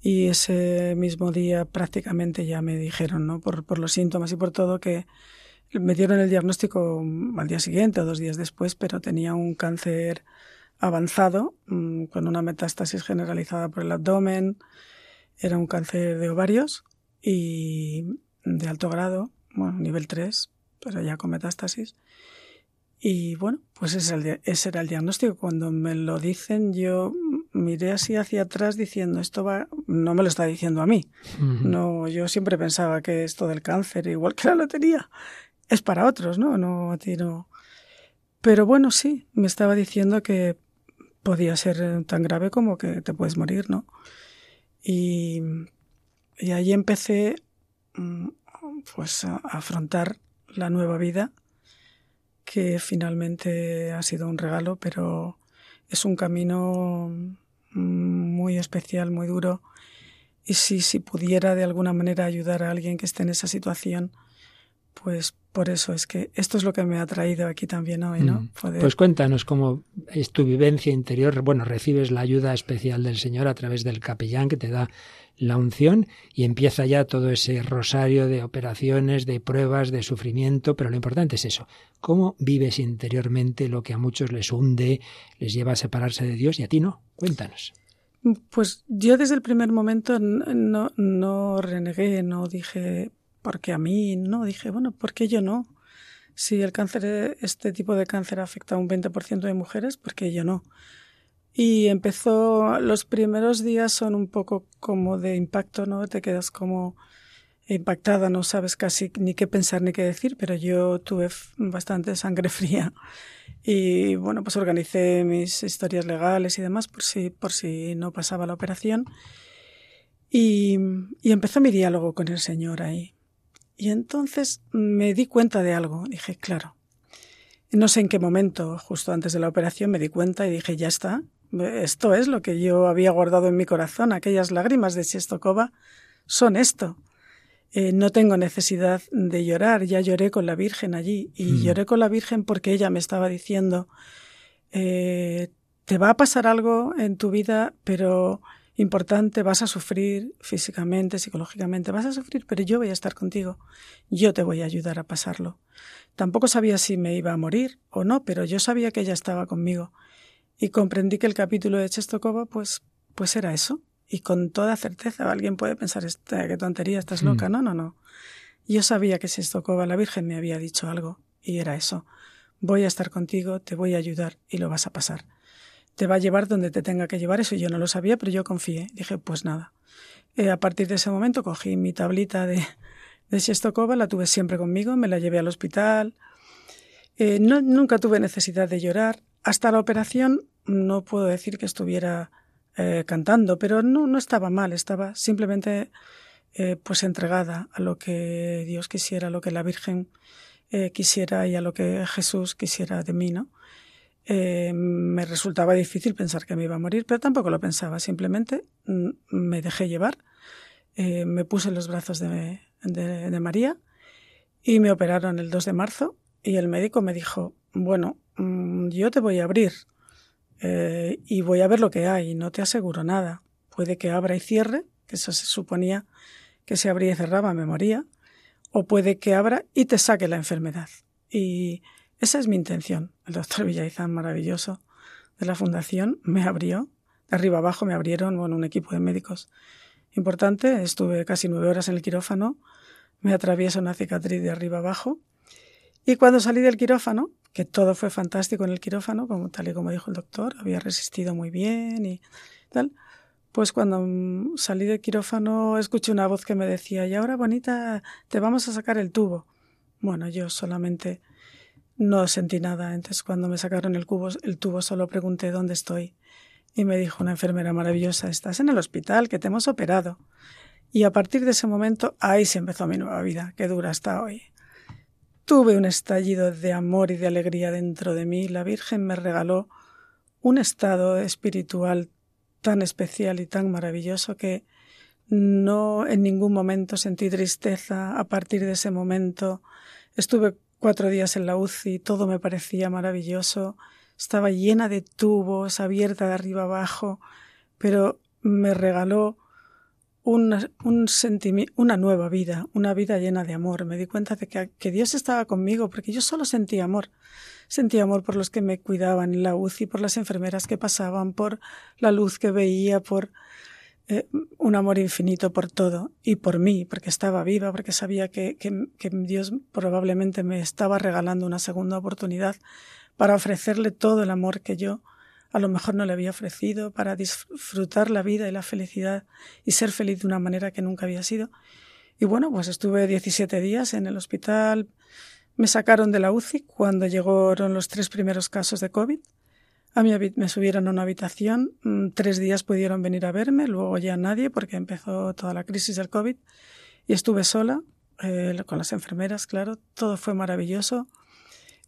Y ese mismo día prácticamente ya me dijeron, ¿no? Por, por los síntomas y por todo, que me dieron el diagnóstico al día siguiente o dos días después, pero tenía un cáncer avanzado, mm, con una metástasis generalizada por el abdomen. Era un cáncer de ovarios y de alto grado, bueno, nivel 3, pero ya con metástasis. Y bueno, pues ese, ese, era el diagnóstico. Cuando me lo dicen, yo miré así hacia atrás diciendo, esto va, no me lo está diciendo a mí. Uh -huh. No, yo siempre pensaba que esto del cáncer, igual que la lotería, es para otros, ¿no? No a ti no. Pero bueno, sí, me estaba diciendo que podía ser tan grave como que te puedes morir, ¿no? Y, y ahí empecé pues a afrontar la nueva vida que finalmente ha sido un regalo, pero es un camino muy especial, muy duro. Y si, si pudiera de alguna manera ayudar a alguien que esté en esa situación, pues por eso es que esto es lo que me ha traído aquí también hoy, ¿no? Poder... Pues cuéntanos cómo es tu vivencia interior. Bueno, recibes la ayuda especial del Señor a través del capellán que te da la unción y empieza ya todo ese rosario de operaciones, de pruebas, de sufrimiento, pero lo importante es eso, cómo vives interiormente lo que a muchos les hunde, les lleva a separarse de Dios y a ti no. Cuéntanos. Pues yo desde el primer momento no, no renegué, no dije, porque a mí no, dije, bueno, ¿por qué yo no? Si el cáncer, este tipo de cáncer afecta a un 20% de mujeres, ¿por qué yo no? Y empezó, los primeros días son un poco como de impacto, ¿no? Te quedas como impactada, no sabes casi ni qué pensar ni qué decir, pero yo tuve bastante sangre fría y bueno, pues organicé mis historias legales y demás por si, por si no pasaba la operación. Y, y empezó mi diálogo con el Señor ahí. Y entonces me di cuenta de algo. Dije, claro, no sé en qué momento, justo antes de la operación, me di cuenta y dije, ya está, esto es lo que yo había guardado en mi corazón, aquellas lágrimas de Chestokova son esto. Eh, no tengo necesidad de llorar, ya lloré con la Virgen allí y mm. lloré con la Virgen porque ella me estaba diciendo, eh, te va a pasar algo en tu vida, pero importante, vas a sufrir físicamente, psicológicamente, vas a sufrir, pero yo voy a estar contigo, yo te voy a ayudar a pasarlo. Tampoco sabía si me iba a morir o no, pero yo sabía que ella estaba conmigo y comprendí que el capítulo de Chestokova pues, pues era eso. Y con toda certeza alguien puede pensar, qué tontería, estás loca. Mm. No, no, no. Yo sabía que Chestokova, la Virgen, me había dicho algo y era eso. Voy a estar contigo, te voy a ayudar y lo vas a pasar. Te va a llevar donde te tenga que llevar, eso yo no lo sabía, pero yo confié. Dije, pues nada. Eh, a partir de ese momento cogí mi tablita de, de Shestokova, la tuve siempre conmigo, me la llevé al hospital. Eh, nunca tuve necesidad de llorar. Hasta la operación no puedo decir que estuviera eh, cantando, pero no, no estaba mal, estaba simplemente pues entregada a lo que Dios quisiera, a lo que la Virgen quisiera y a lo que Jesús quisiera de mí, ¿no? Eh, me resultaba difícil pensar que me iba a morir, pero tampoco lo pensaba, simplemente mm, me dejé llevar, eh, me puse en los brazos de, María y me operaron el 2 de marzo y el médico me dijo, bueno, mm, yo te voy a abrir eh, y voy a ver lo que hay, no te aseguro nada. Puede que abra y cierre, que eso se suponía que se abría y cerraba, me moría, o puede que abra y te saque la enfermedad. Y esa es mi intención. El doctor Villaizán, maravilloso, de la fundación, me abrió, de arriba abajo me abrieron, bueno, un equipo de médicos importante, estuve casi nueve horas en el quirófano, me atraviesa una cicatriz de arriba abajo, y cuando salí del quirófano, que todo fue fantástico en el quirófano, como tal y como dijo el doctor, había resistido muy bien y tal, pues cuando salí de quirófano escuché una voz que me decía, y ahora bonita, te vamos a sacar el tubo. Bueno, yo solamente no sentí nada. Entonces cuando me sacaron el, cubo, el tubo solo pregunté dónde estoy. Y me dijo una enfermera maravillosa, estás en el hospital, que te hemos operado. Y a partir de ese momento, ahí se empezó mi nueva vida, que dura hasta hoy. Tuve un estallido de amor y de alegría dentro de mí. La Virgen me regaló un estado espiritual tan especial y tan maravilloso que no en ningún momento sentí tristeza. A partir de ese momento estuve cuatro días en la UCI, todo me parecía maravilloso. Estaba llena de tubos, abierta de arriba abajo, pero me regaló una, un una nueva vida, una vida llena de amor. Me di cuenta de que, que, Dios estaba conmigo porque yo solo sentía amor. Sentía amor por los que me cuidaban en la UCI, por las enfermeras que pasaban, por la luz que veía, por eh, un amor infinito por todo y por mí, porque estaba viva, porque sabía que, que, que Dios probablemente me estaba regalando una segunda oportunidad para ofrecerle todo el amor que yo a lo mejor no le había ofrecido, para disfrutar la vida y la felicidad y ser feliz de una manera que nunca había sido. Y bueno, pues estuve 17 días en el hospital, me sacaron de la UCI cuando llegaron los tres primeros casos de COVID. A mí me subieron a una habitación, mm, tres días pudieron venir a verme, luego ya nadie porque empezó toda la crisis del COVID y estuve sola eh, con las enfermeras, claro, todo fue maravilloso.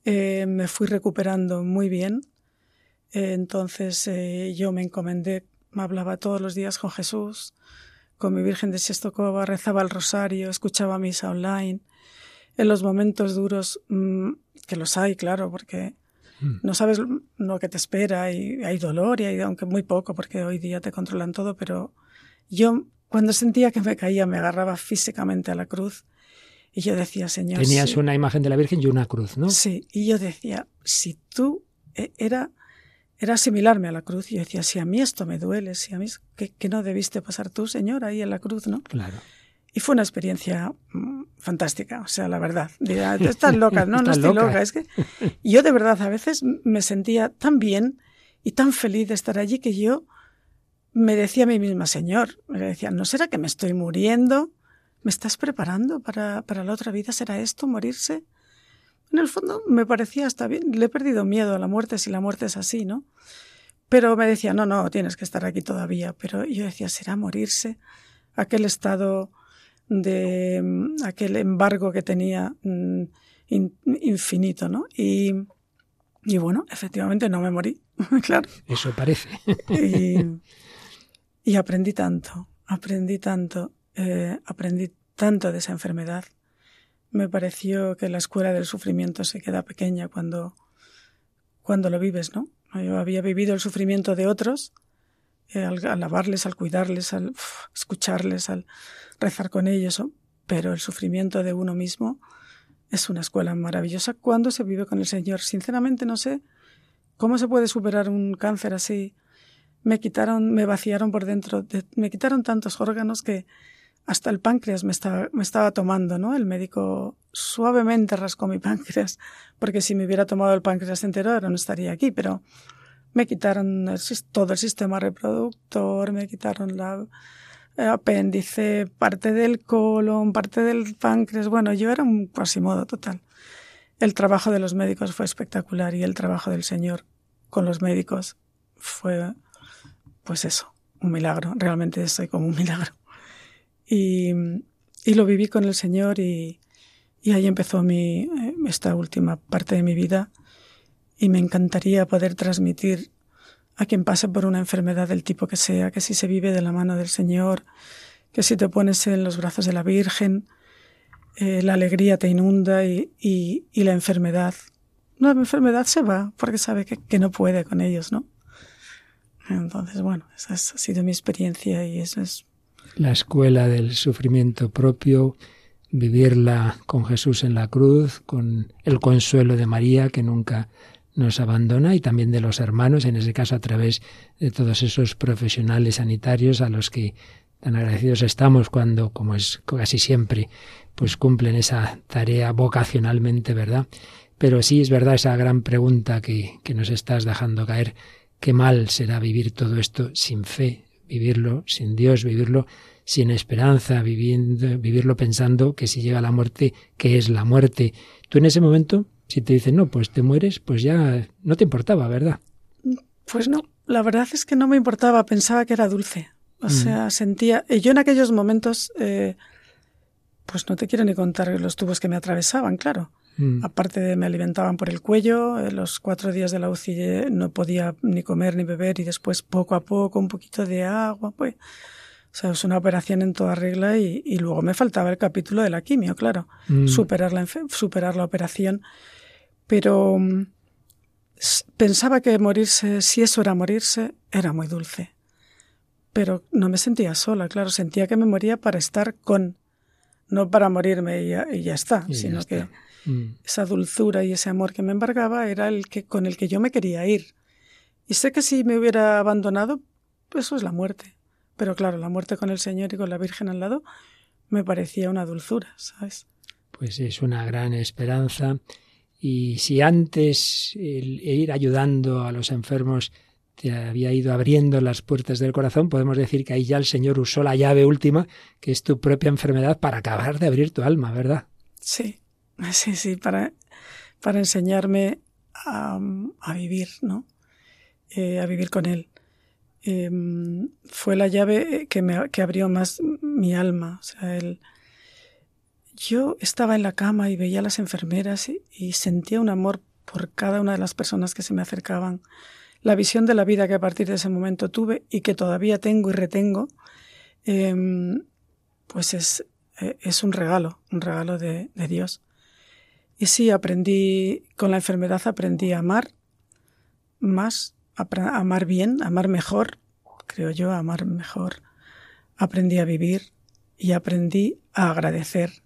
Eh, me fui recuperando muy bien entonces eh, yo me encomendé, me hablaba todos los días con Jesús, con mi Virgen de Sestocova, rezaba el rosario, escuchaba misa online. En los momentos duros, mm, que los hay, claro, porque. No sabes lo que te espera y hay dolor y hay, aunque muy poco, porque hoy día te controlan todo, pero yo cuando sentía que me caía me agarraba físicamente a la cruz y yo decía, Señor. Tenías una imagen de la Virgen y una cruz, ¿no? Sí, y yo decía, si tú e, era era asimilarme a la cruz. Y yo decía, si a mí esto me duele, si a mí, ¿qué, no debiste pasar tú, Señor, ahí en la cruz, no? Claro. Y fue una experiencia mm, fantástica, o sea, la verdad. Dirá, estás loca, no, no estoy loca. Es que yo de verdad a veces me sentía tan bien y tan feliz de estar allí que yo me decía a mí misma, Señor, me decía, ¿no será que me estoy muriendo? ¿Me estás preparando para, para la otra vida? ¿Será esto, morirse? En el fondo me parecía hasta bien. Le he perdido miedo a la muerte si la muerte es así, ¿no? Pero me decía, no, no, tienes que estar aquí todavía. Pero yo decía, ¿será morirse? Aquel estado de mm, aquel embargo que tenía mm, infinito, ¿no? Y, y, bueno, efectivamente no me morí, claro. Eso parece. y, y, aprendí tanto, aprendí tanto, eh, aprendí tanto de esa enfermedad me pareció que la escuela del sufrimiento se queda pequeña cuando, cuando lo vives, ¿no? Yo había vivido el sufrimiento de otros, eh, al alabarles, al cuidarles, al escucharles, al rezar con ellos, pero el sufrimiento de uno mismo es una escuela maravillosa cuando se vive con el Señor. Sinceramente no sé cómo se puede superar un cáncer así. Me quitaron, me vaciaron por dentro, me quitaron tantos órganos que hasta el páncreas me estaba, tomando, ¿no? El médico suavemente rascó mi páncreas, porque si me hubiera tomado el páncreas entero ahora no estaría aquí, pero me quitaron todo el sistema reproductor, me quitaron la apéndice, parte del colon, parte del páncreas. Bueno, yo era un cuasimodo total. El trabajo de los médicos fue espectacular y el trabajo del Señor con los médicos fue, pues eso, un milagro. Realmente estoy como un milagro. Y, lo viví con el Señor y, y ahí empezó mi, eh, esta última parte de mi vida y me encantaría poder transmitir a quien pase por una enfermedad del tipo que sea, que si se vive de la mano del Señor, que si te pones en los brazos de la Virgen, eh, la alegría te inunda y, y, la enfermedad, la enfermedad se va porque sabe que, que, no puede con ellos, ¿no? Entonces, bueno, esa ha sido mi experiencia y eso es la escuela del sufrimiento propio, vivirla con Jesús en la cruz, con el consuelo de María que nunca nos abandona y también de los hermanos, en ese caso a través de todos esos profesionales sanitarios a los que tan agradecidos estamos cuando, como es casi siempre, pues cumplen esa tarea vocacionalmente, ¿verdad? Pero sí es verdad esa gran pregunta que, que nos estás dejando caer, qué mal será vivir todo esto sin fe, vivirlo sin Dios, vivirlo sin esperanza, viviendo, vivirlo pensando que si llega la muerte, ¿qué es la muerte? Tú en ese momento, si te dicen, no, pues te mueres, pues ya no te importaba, ¿verdad? Pues no, la verdad es que no me importaba, pensaba que era dulce. O mm. sea, sentía. Yo en aquellos momentos, eh, pues no te quiero ni contar los tubos que me atravesaban, claro. Mm. Aparte de me alimentaban por el cuello, eh, los cuatro días de la UCI eh, no podía ni comer ni beber y después poco a poco un poquito de agua, pues. O sea, es una operación en toda regla y, luego me faltaba el capítulo de la quimio, claro. Mm. Superar, la, superar la operación. Pero pensaba que morirse, si eso era morirse, era muy dulce. Pero no me sentía sola, claro, sentía que me moría para estar con, no para morirme y ya, está, sino que mm. esa dulzura y ese amor que me embargaba era el que con el que yo me quería ir. Y sé que si me hubiera abandonado, pues eso es la muerte. Pero claro, la muerte con el Señor y con la Virgen al lado me parecía una dulzura, ¿sabes? Pues es una gran esperanza y si antes el ir ayudando a los enfermos te había ido abriendo las puertas del corazón, podemos decir que ahí ya el Señor usó la llave última, que es tu propia enfermedad, para acabar de abrir tu alma, ¿verdad? Sí, sí, sí, para, para enseñarme a, vivir, ¿no? Eh, a vivir con Él. Em, fue la llave que, me, que abrió más mi alma, o sea, el yo estaba en la cama y veía a las enfermeras y, sentía un amor por cada una de las personas que se me acercaban. La visión de la vida que a partir de ese momento tuve y que todavía tengo y retengo, em, pues es, eh, es, un regalo, un regalo de, Dios. Y sí, aprendí, con la enfermedad aprendí a amar más, a amar bien, a amar mejor, creo yo, a amar mejor. Aprendí a vivir y aprendí a agradecer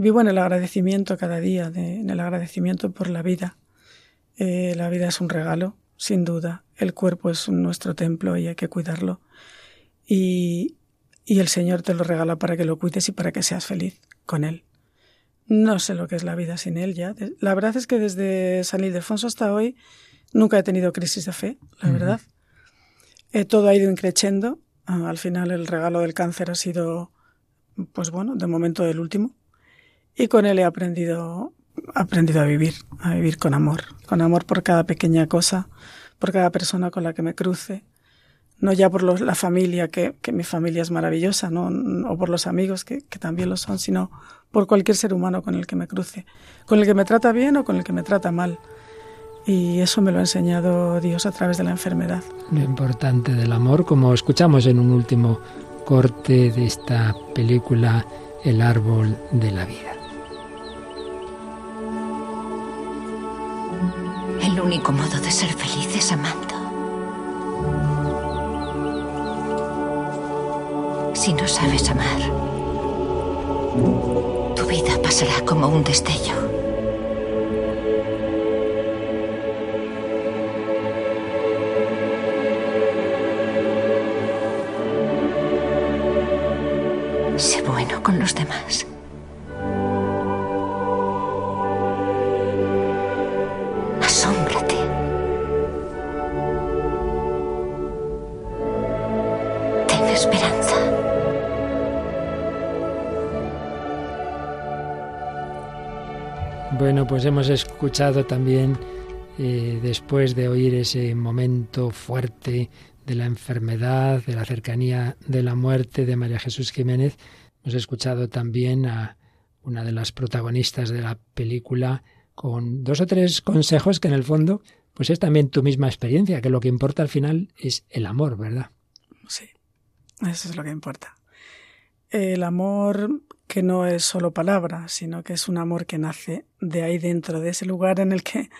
Vivo en el agradecimiento cada día, en el agradecimiento por la vida. Eh, la vida es un regalo, sin duda. El cuerpo es nuestro templo y hay que cuidarlo. Y, y el Señor te lo regala para que lo cuides y para que seas feliz con Él. No sé lo que es la vida sin Él ya. La verdad es que desde San Ildefonso hasta hoy nunca he tenido crisis de fe, la verdad. Eh, todo ha ido increciendo. Ah, al final el regalo del cáncer ha sido, pues bueno, de momento el último y con él he aprendido, aprendido a vivir, a vivir con amor, con amor por cada pequeña cosa, por cada persona con la que me cruce, no ya por la familia, que, que, mi familia es maravillosa, ¿no? o por los amigos, que, que, también lo son, sino por cualquier ser humano con el que me cruce, con el que me trata bien o con el que me trata mal. Y eso me lo ha enseñado Dios a través de la enfermedad. Lo importante del amor, como escuchamos en un último corte de esta película, El árbol de la vida. El único modo de ser feliz es amando. Si no sabes amar, tu vida pasará como un destello. Sé bueno con los demás. Bueno, pues hemos escuchado también, eh, después de oír ese momento fuerte de la enfermedad, de la cercanía de la muerte de María Jesús Jiménez, hemos escuchado también a una de las protagonistas de la película con dos o tres consejos que en el fondo pues es también tu misma experiencia, que lo que importa al final es el amor, ¿verdad? Sí, eso es lo que importa. El amor que no es solo palabra, sino que es un amor que nace de ahí dentro, de ese lugar en el que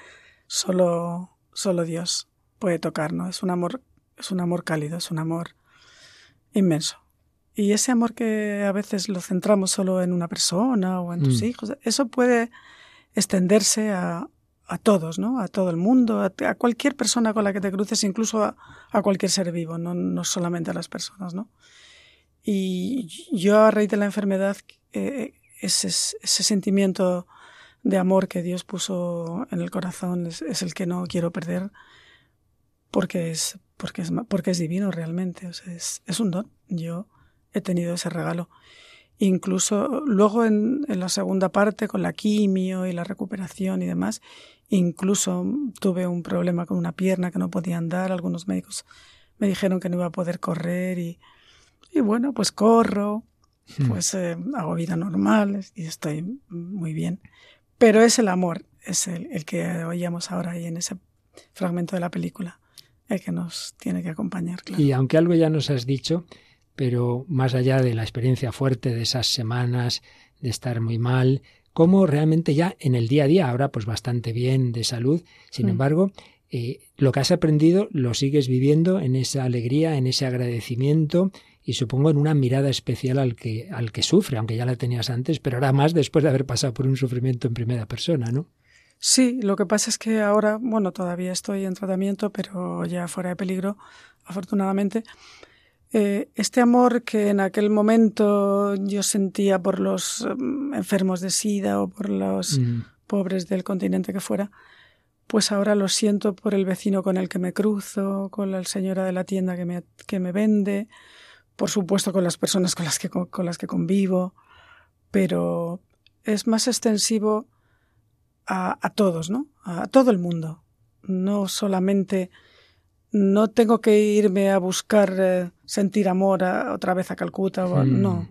solo, solo Dios puede tocarnos. Es un amor, es un amor cálido, es un amor inmenso. Y ese amor que a veces lo centramos solo en una persona o en tus mm. hijos, eso puede extenderse a, a, todos, ¿no? A todo el mundo, a, cualquier persona con la que te cruces, incluso a, a cualquier ser vivo, no, no solamente a las personas, ¿no? Y yo a raíz de la enfermedad, eh, ese, sentimiento de amor que Dios puso en el corazón es, el que no quiero perder porque es, porque es, porque es divino realmente, es, es un don. Yo he tenido ese regalo. Incluso luego en, en, la segunda parte, con la quimio y la recuperación y demás, incluso tuve un problema con una pierna que no podía andar. Algunos médicos me dijeron que no iba a poder correr y, y bueno, pues corro. Pues eh, hago vida normal y estoy muy bien. Pero es el amor, es el, el que oíamos ahora ahí en ese fragmento de la película, el que nos tiene que acompañar. Claro. Y aunque algo ya nos has dicho, pero más allá de la experiencia fuerte de esas semanas de estar muy mal, como realmente ya en el día a día, ahora pues bastante bien de salud, sin mm. embargo, eh, lo que has aprendido lo sigues viviendo en esa alegría, en ese agradecimiento y supongo en una mirada especial al que, al que sufre, aunque ya la tenías antes, pero ahora más después de haber pasado por un sufrimiento en primera persona, ¿no? Sí, lo que pasa es que ahora, bueno, todavía estoy en tratamiento, pero ya fuera de peligro, afortunadamente, eh, este amor que en aquel momento yo sentía por los mm, enfermos de SIDA o por los mm. pobres del continente que fuera, pues ahora lo siento por el vecino con el que me cruzo, con la señora de la tienda que me, que me vende, por supuesto con las personas con las que, con las que convivo, pero es más extensivo a, a todos, ¿no? A todo el mundo. No solamente no tengo que irme a buscar eh, sentir amor otra vez a Calcuta, o, hmm. no.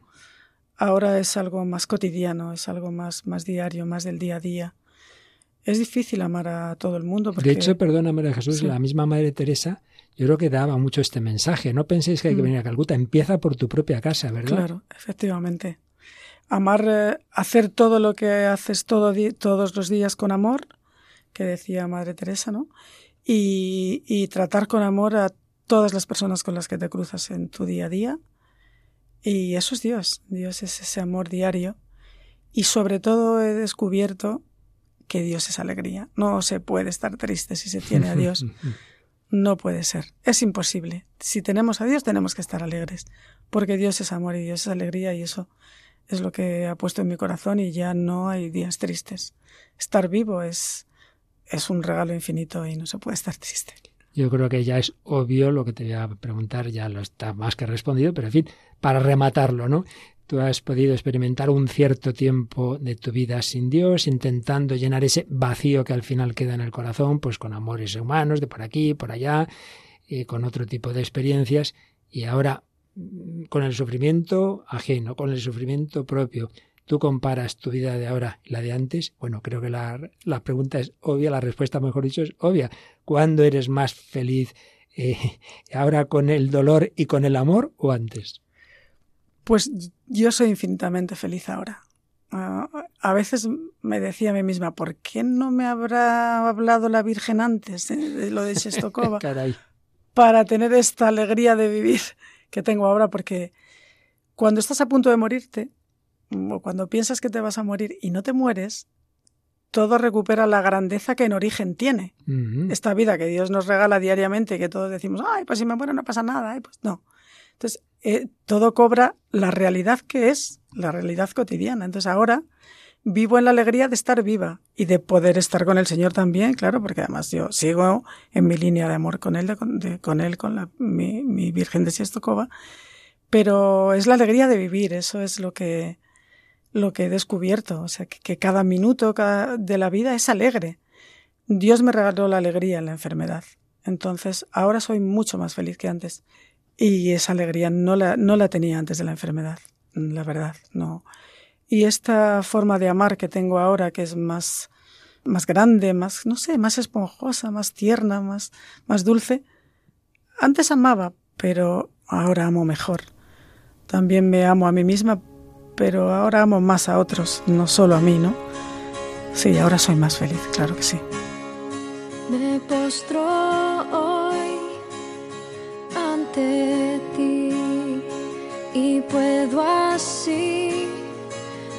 Ahora es algo más cotidiano, es algo más, más diario, más del día a día. Es difícil amar a todo el mundo. De hecho, perdona, María Jesús, la misma Madre Teresa, yo creo que daba mucho este mensaje. No penséis que hay que hmm. venir a Calcuta, empieza por tu propia casa, ¿verdad? Claro, efectivamente. Amar, eh, hacer todo lo que haces todo, todos los días con amor, que decía Madre Teresa, ¿no? y, tratar con amor a todas las personas con las que te cruzas en tu día a día. Y eso es Dios, Dios es ese amor diario. Y sobre todo he descubierto que Dios es alegría. No se puede estar triste si se tiene a Dios. No puede ser. Es imposible. Si tenemos a Dios tenemos que estar alegres. Porque Dios es amor y Dios es alegría y eso es lo que ha puesto en mi corazón y ya no hay días tristes. Estar vivo es, es un regalo infinito y no se puede estar triste. Yo creo que ya es obvio lo que te voy a preguntar, ya lo está más que respondido, pero en fin, para rematarlo, ¿no? Tú has podido experimentar un cierto tiempo de tu vida sin Dios, intentando llenar ese vacío que al final queda en el corazón, pues con amores humanos de por aquí, por allá, y con otro tipo de experiencias, y ahora mm, con el sufrimiento ajeno, con el sufrimiento propio, tú comparas tu vida de ahora y la de antes, bueno, creo que la, pregunta es obvia, la respuesta, mejor dicho, es obvia. ¿Cuándo eres más feliz? Eh, ¿Ahora con el dolor y con el amor o antes? Pues yo soy infinitamente feliz ahora. Ah, a veces me decía a mí misma, ¿por qué no me habrá hablado la Virgen antes de, lo de Shestokova? para tener esta alegría de vivir que tengo ahora, porque cuando estás a punto de morirte, o cuando piensas que te vas a morir y no te mueres, todo recupera la grandeza que en origen tiene. Esta vida que Dios nos regala diariamente, que todos decimos, ay, pues si me muero no pasa nada, pues no. Entonces, eh, todo cobra la realidad que es, la realidad cotidiana. Entonces, ahora vivo en la alegría de estar viva y de poder estar con el Señor también, claro, porque además yo sigo en mi línea de amor con Él, con Él, con mi, Virgen de Siestokova, pero es la alegría de vivir, eso es lo que, lo que he descubierto, o sea, que, cada minuto de la vida es alegre. Dios me regaló la alegría en la enfermedad. Entonces, ahora soy mucho más feliz que antes. Y esa alegría no la, no la tenía antes de la enfermedad, la verdad, no. Y esta forma de amar que tengo ahora, que es más, más grande, más, no sé, más esponjosa, más tierna, más, más dulce, antes amaba, pero ahora amo mejor. También me amo a mí misma pero ahora amo más a otros, no solo a mí, ¿no? Sí, ahora soy más feliz, claro que sí. Me ante ti y puedo así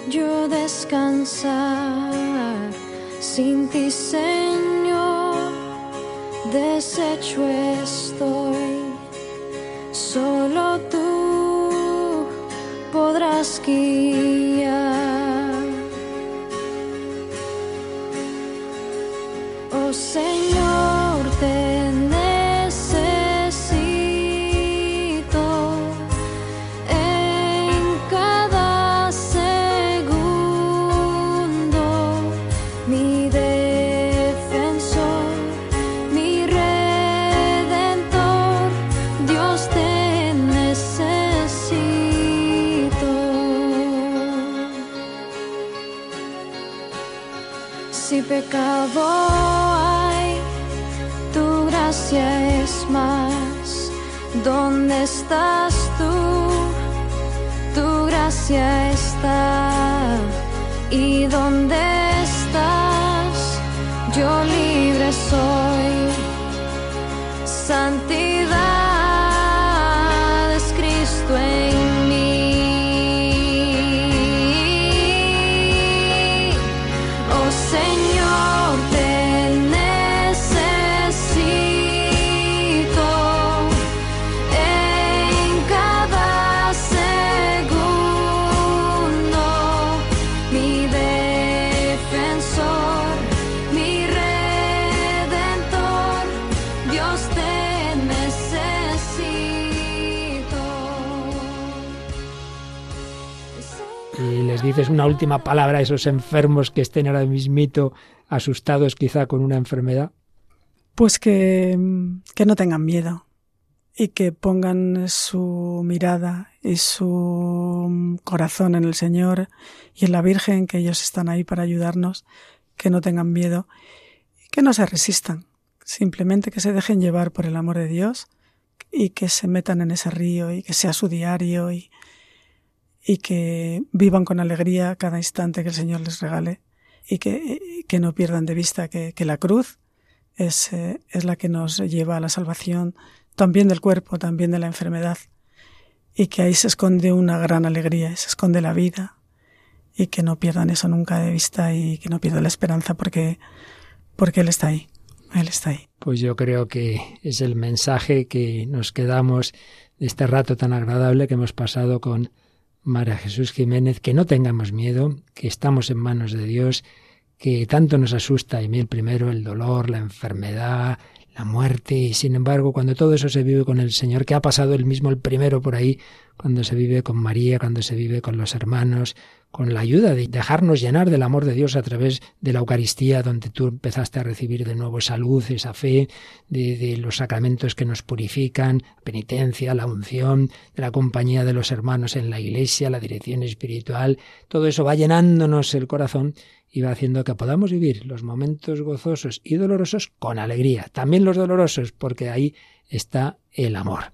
yo descansar sin ti, Señor, deshecho estoy, solo tú podrás guiar. Pecado hay, tu gracia es más. ¿Dónde estás tú? Tu gracia está. ¿Y dónde estás? Yo libre soy. Santidad Y les dices una última palabra a esos enfermos que estén ahora mismito asustados quizá con una enfermedad. Pues que, que no tengan miedo y que pongan su mirada y su corazón en el Señor y en la Virgen, que ellos están ahí para ayudarnos, que no tengan miedo y que no se resistan, simplemente que se dejen llevar por el amor de Dios y que se metan en ese río y que sea su diario y, y que vivan con alegría cada instante que el Señor les regale y que, que no pierdan de vista que, que la cruz es, eh, es la que nos lleva a la salvación también del cuerpo, también de la enfermedad, y que ahí se esconde una gran alegría, se esconde la vida, y que no pierdan eso nunca de vista y que no pierdan la esperanza porque, porque Él está ahí, Él está ahí. Pues yo creo que es el mensaje que nos quedamos de este rato tan agradable que hemos pasado con María Jesús Jiménez, que no tengamos miedo, que estamos en manos de Dios, que tanto nos asusta, y mí el primero, el dolor, la enfermedad, la muerte, y sin embargo, cuando todo eso se vive con el Señor, que ha pasado él mismo el primero por ahí, cuando se vive con María, cuando se vive con los hermanos, con la ayuda de dejarnos llenar del amor de Dios a través de la Eucaristía, donde tú empezaste a recibir de nuevo esa luz, esa fe, de, de, los sacramentos que nos purifican, penitencia, la unción, de la compañía de los hermanos en la iglesia, la dirección espiritual, todo eso va llenándonos el corazón y va haciendo que podamos vivir los momentos gozosos y dolorosos con alegría, también los dolorosos, porque ahí está el amor.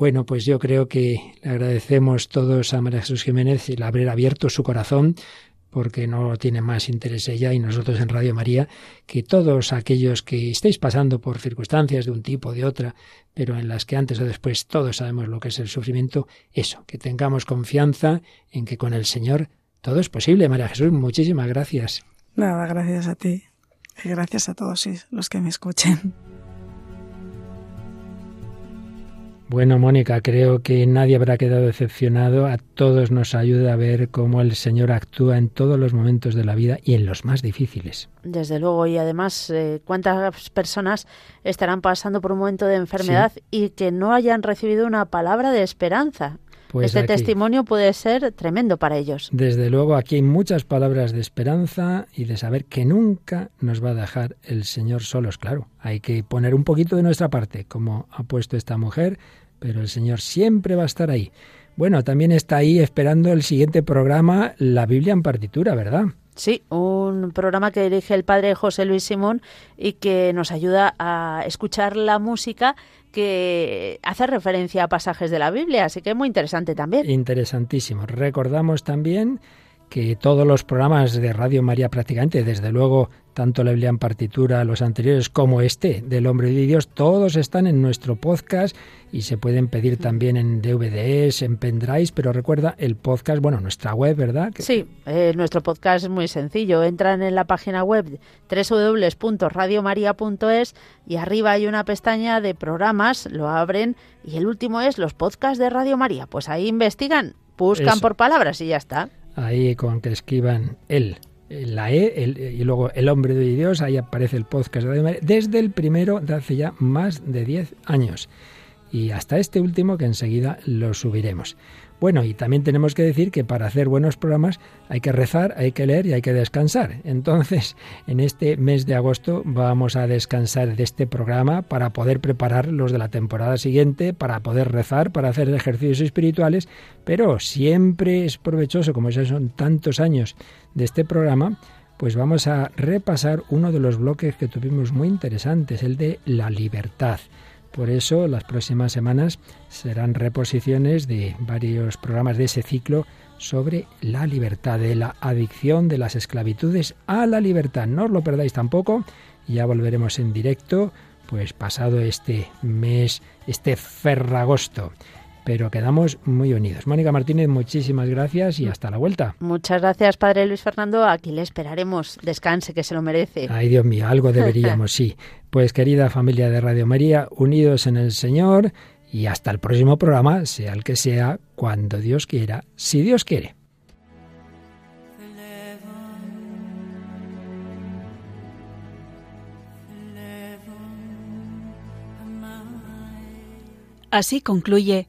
Bueno, pues yo creo que le agradecemos todos a María Jesús Jiménez el haber abierto su corazón, porque no tiene más interés ella y nosotros en Radio María, que todos aquellos que estéis pasando por circunstancias de un tipo o de otra, pero en las que antes o después todos sabemos lo que es el sufrimiento, eso, que tengamos confianza en que con el Señor todo es posible. María Jesús, muchísimas gracias. Nada, gracias a ti y gracias a todos los que me escuchen. Bueno, Mónica, creo que nadie habrá quedado decepcionado. A todos nos ayuda a ver cómo el Señor actúa en todos los momentos de la vida y en los más difíciles. Desde luego, y además, eh, ¿cuántas personas estarán pasando por un momento de enfermedad sí. y que no hayan recibido una palabra de esperanza? Pues este aquí, testimonio puede ser tremendo para ellos. Desde luego, aquí hay muchas palabras de esperanza y de saber que nunca nos va a dejar el Señor solos. Claro, hay que poner un poquito de nuestra parte, como ha puesto esta mujer, pero el Señor siempre va a estar ahí. Bueno, también está ahí esperando el siguiente programa, la Biblia en partitura, ¿verdad? Sí, un programa que dirige el padre José Luis Simón y que nos ayuda a escuchar la música que hace referencia a pasajes de la Biblia, así que es muy interesante también. Interesantísimo. Recordamos también que todos los programas de Radio María prácticamente, desde luego tanto la Biblia en partitura, los anteriores, como este del Hombre de Dios, todos están en nuestro podcast y se pueden pedir también en DVDs, en pendrives, pero recuerda el podcast, bueno, nuestra web, ¿verdad? Sí, eh, nuestro podcast es muy sencillo. Entran en la página web www.radiomaria.es y arriba hay una pestaña de programas, lo abren y el último es los podcasts de Radio María. Pues ahí investigan, buscan Eso. por palabras y ya está. Ahí con que escriban él la E el, y luego El hombre de Dios, ahí aparece el podcast de desde el primero de hace ya más de 10 años y hasta este último que enseguida lo subiremos. Bueno, y también tenemos que decir que para hacer buenos programas hay que rezar, hay que leer y hay que descansar. Entonces, en este mes de agosto vamos a descansar de este programa para poder preparar los de la temporada siguiente, para poder rezar, para hacer ejercicios espirituales, pero siempre es provechoso, como ya son tantos años de este programa, pues vamos a repasar uno de los bloques que tuvimos muy interesantes, el de la libertad. Por eso las próximas semanas serán reposiciones de varios programas de ese ciclo sobre la libertad, de la adicción de las esclavitudes a la libertad. No os lo perdáis tampoco. Ya volveremos en directo, pues pasado este mes, este ferragosto pero quedamos muy unidos. Mónica Martínez, muchísimas gracias y hasta la vuelta. Muchas gracias, Padre Luis Fernando. Aquí le esperaremos. Descanse, que se lo merece. Ay, Dios mío, algo deberíamos, sí. Pues querida familia de Radio María, unidos en el Señor y hasta el próximo programa, sea el que sea, cuando Dios quiera, si Dios quiere. Así concluye